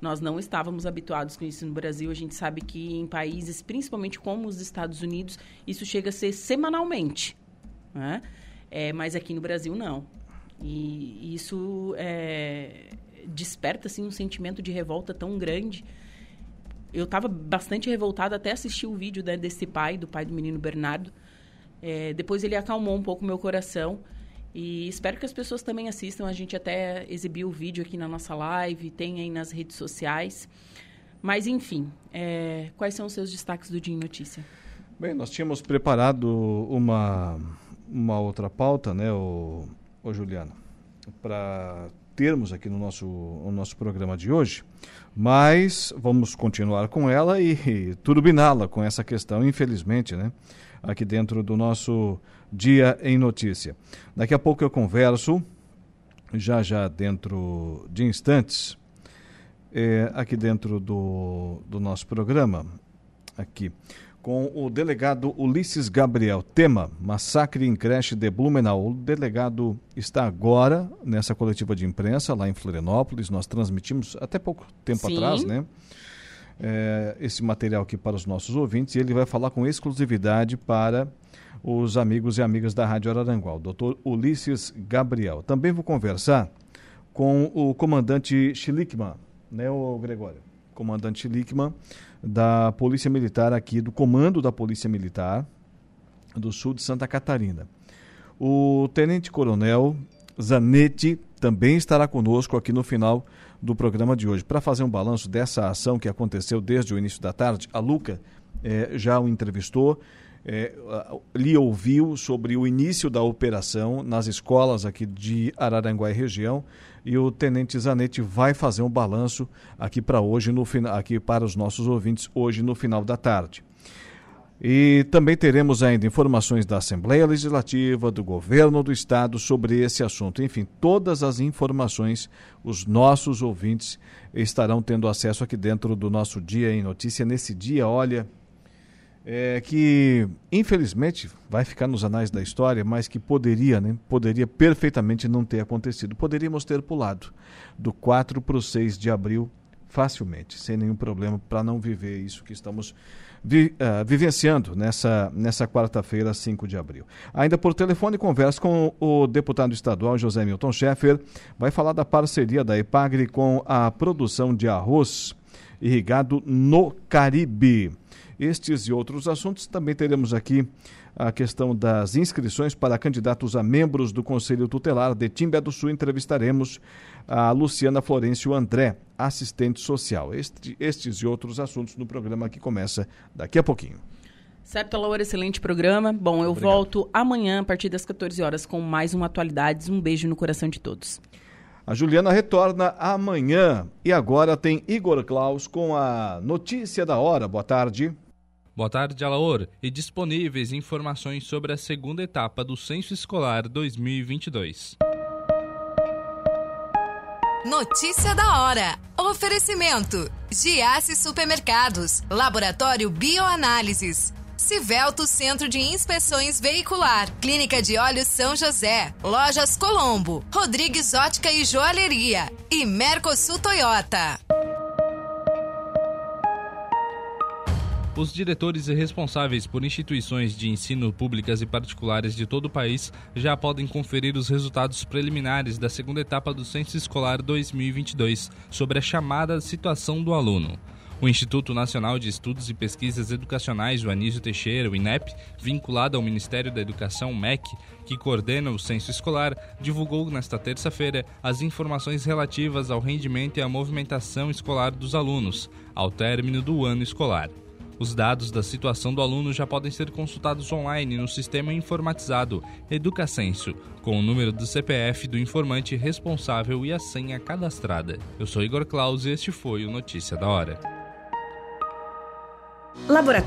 A: Nós não estávamos habituados com isso no Brasil. A gente sabe que em países, principalmente como os Estados Unidos, isso chega a ser semanalmente. Né? É, mas aqui no Brasil, não. E isso é, desperta assim, um sentimento de revolta tão grande. Eu estava bastante revoltada até assistir o vídeo né, desse pai, do pai do menino Bernardo. É, depois ele acalmou um pouco meu coração. E espero que as pessoas também assistam. A gente até exibiu o vídeo aqui na nossa live, tem aí nas redes sociais. Mas, enfim, é, quais são os seus destaques do dia em notícia?
V: Bem, nós tínhamos preparado uma, uma outra pauta, né, o, o para termos aqui no nosso, no nosso programa de hoje, mas vamos continuar com ela e, e turbiná-la com essa questão, infelizmente, né? Aqui dentro do nosso Dia em Notícia. Daqui a pouco eu converso, já já dentro de instantes, é, aqui dentro do, do nosso programa, aqui, com o delegado Ulisses Gabriel. Tema: massacre em creche de Blumenau. O delegado está agora nessa coletiva de imprensa lá em Florianópolis. Nós transmitimos até pouco tempo
A: Sim.
V: atrás, né? É, esse material aqui para os nossos ouvintes e ele vai falar com exclusividade para os amigos e amigas da Rádio Araranguá, o doutor Ulisses Gabriel. Também vou conversar com o comandante Schlickman, né, o Gregório? Comandante Schlickman, da Polícia Militar aqui, do Comando da Polícia Militar do Sul de Santa Catarina. O Tenente Coronel Zanetti também estará conosco aqui no final do programa de hoje para fazer um balanço dessa ação que aconteceu desde o início da tarde. A Luca eh, já o entrevistou é, lhe ouviu sobre o início da operação nas escolas aqui de Araranguá e região e o Tenente Zanetti vai fazer um balanço aqui para hoje no aqui para os nossos ouvintes hoje no final da tarde. E também teremos ainda informações da Assembleia Legislativa, do governo do estado sobre esse assunto. Enfim, todas as informações os nossos ouvintes estarão tendo acesso aqui dentro do nosso Dia em Notícia. Nesse dia, olha, é, que infelizmente vai ficar nos anais da história, mas que poderia, né, poderia perfeitamente não ter acontecido. Poderíamos ter pulado do 4 para o 6 de abril facilmente, sem nenhum problema, para não viver isso que estamos vi, uh, vivenciando nessa, nessa quarta-feira, 5 de abril. Ainda por telefone, converso com o deputado estadual José Milton Schaeffer, vai falar da parceria da Epagre com a produção de arroz irrigado no Caribe. Estes e outros assuntos também teremos aqui a questão das inscrições para candidatos a membros do Conselho Tutelar de Timbé do Sul. Entrevistaremos a Luciana Florencio André, assistente social. Este, estes e outros assuntos no programa que começa daqui a pouquinho.
A: Certo, Laura, excelente programa. Bom, eu Obrigado. volto amanhã a partir das 14 horas com mais uma Atualidades. Um beijo no coração de todos.
V: A Juliana retorna amanhã. E agora tem Igor Klaus com a notícia da hora. Boa tarde.
M: Boa tarde, Alaor, e disponíveis informações sobre a segunda etapa do Censo Escolar 2022.
W: Notícia da hora. Oferecimento: Giasse Supermercados, Laboratório Bioanálises, Civelto Centro de Inspeções Veicular, Clínica de Olhos São José, Lojas Colombo, Rodrigues Ótica e Joalheria. E Mercosul Toyota.
M: Os diretores e responsáveis por instituições de ensino públicas e particulares de todo o país já podem conferir os resultados preliminares da segunda etapa do Censo Escolar 2022 sobre a chamada situação do aluno. O Instituto Nacional de Estudos e Pesquisas Educacionais, o Anísio Teixeira, o INEP, vinculado ao Ministério da Educação, MEC, que coordena o censo escolar, divulgou nesta terça-feira as informações relativas ao rendimento e à movimentação escolar dos alunos, ao término do ano escolar. Os dados da situação do aluno já podem ser consultados online no sistema informatizado Educacenso, com o número do CPF do informante responsável e a senha cadastrada. Eu sou Igor Claus e este foi o Notícia da Hora.
W: Laboratório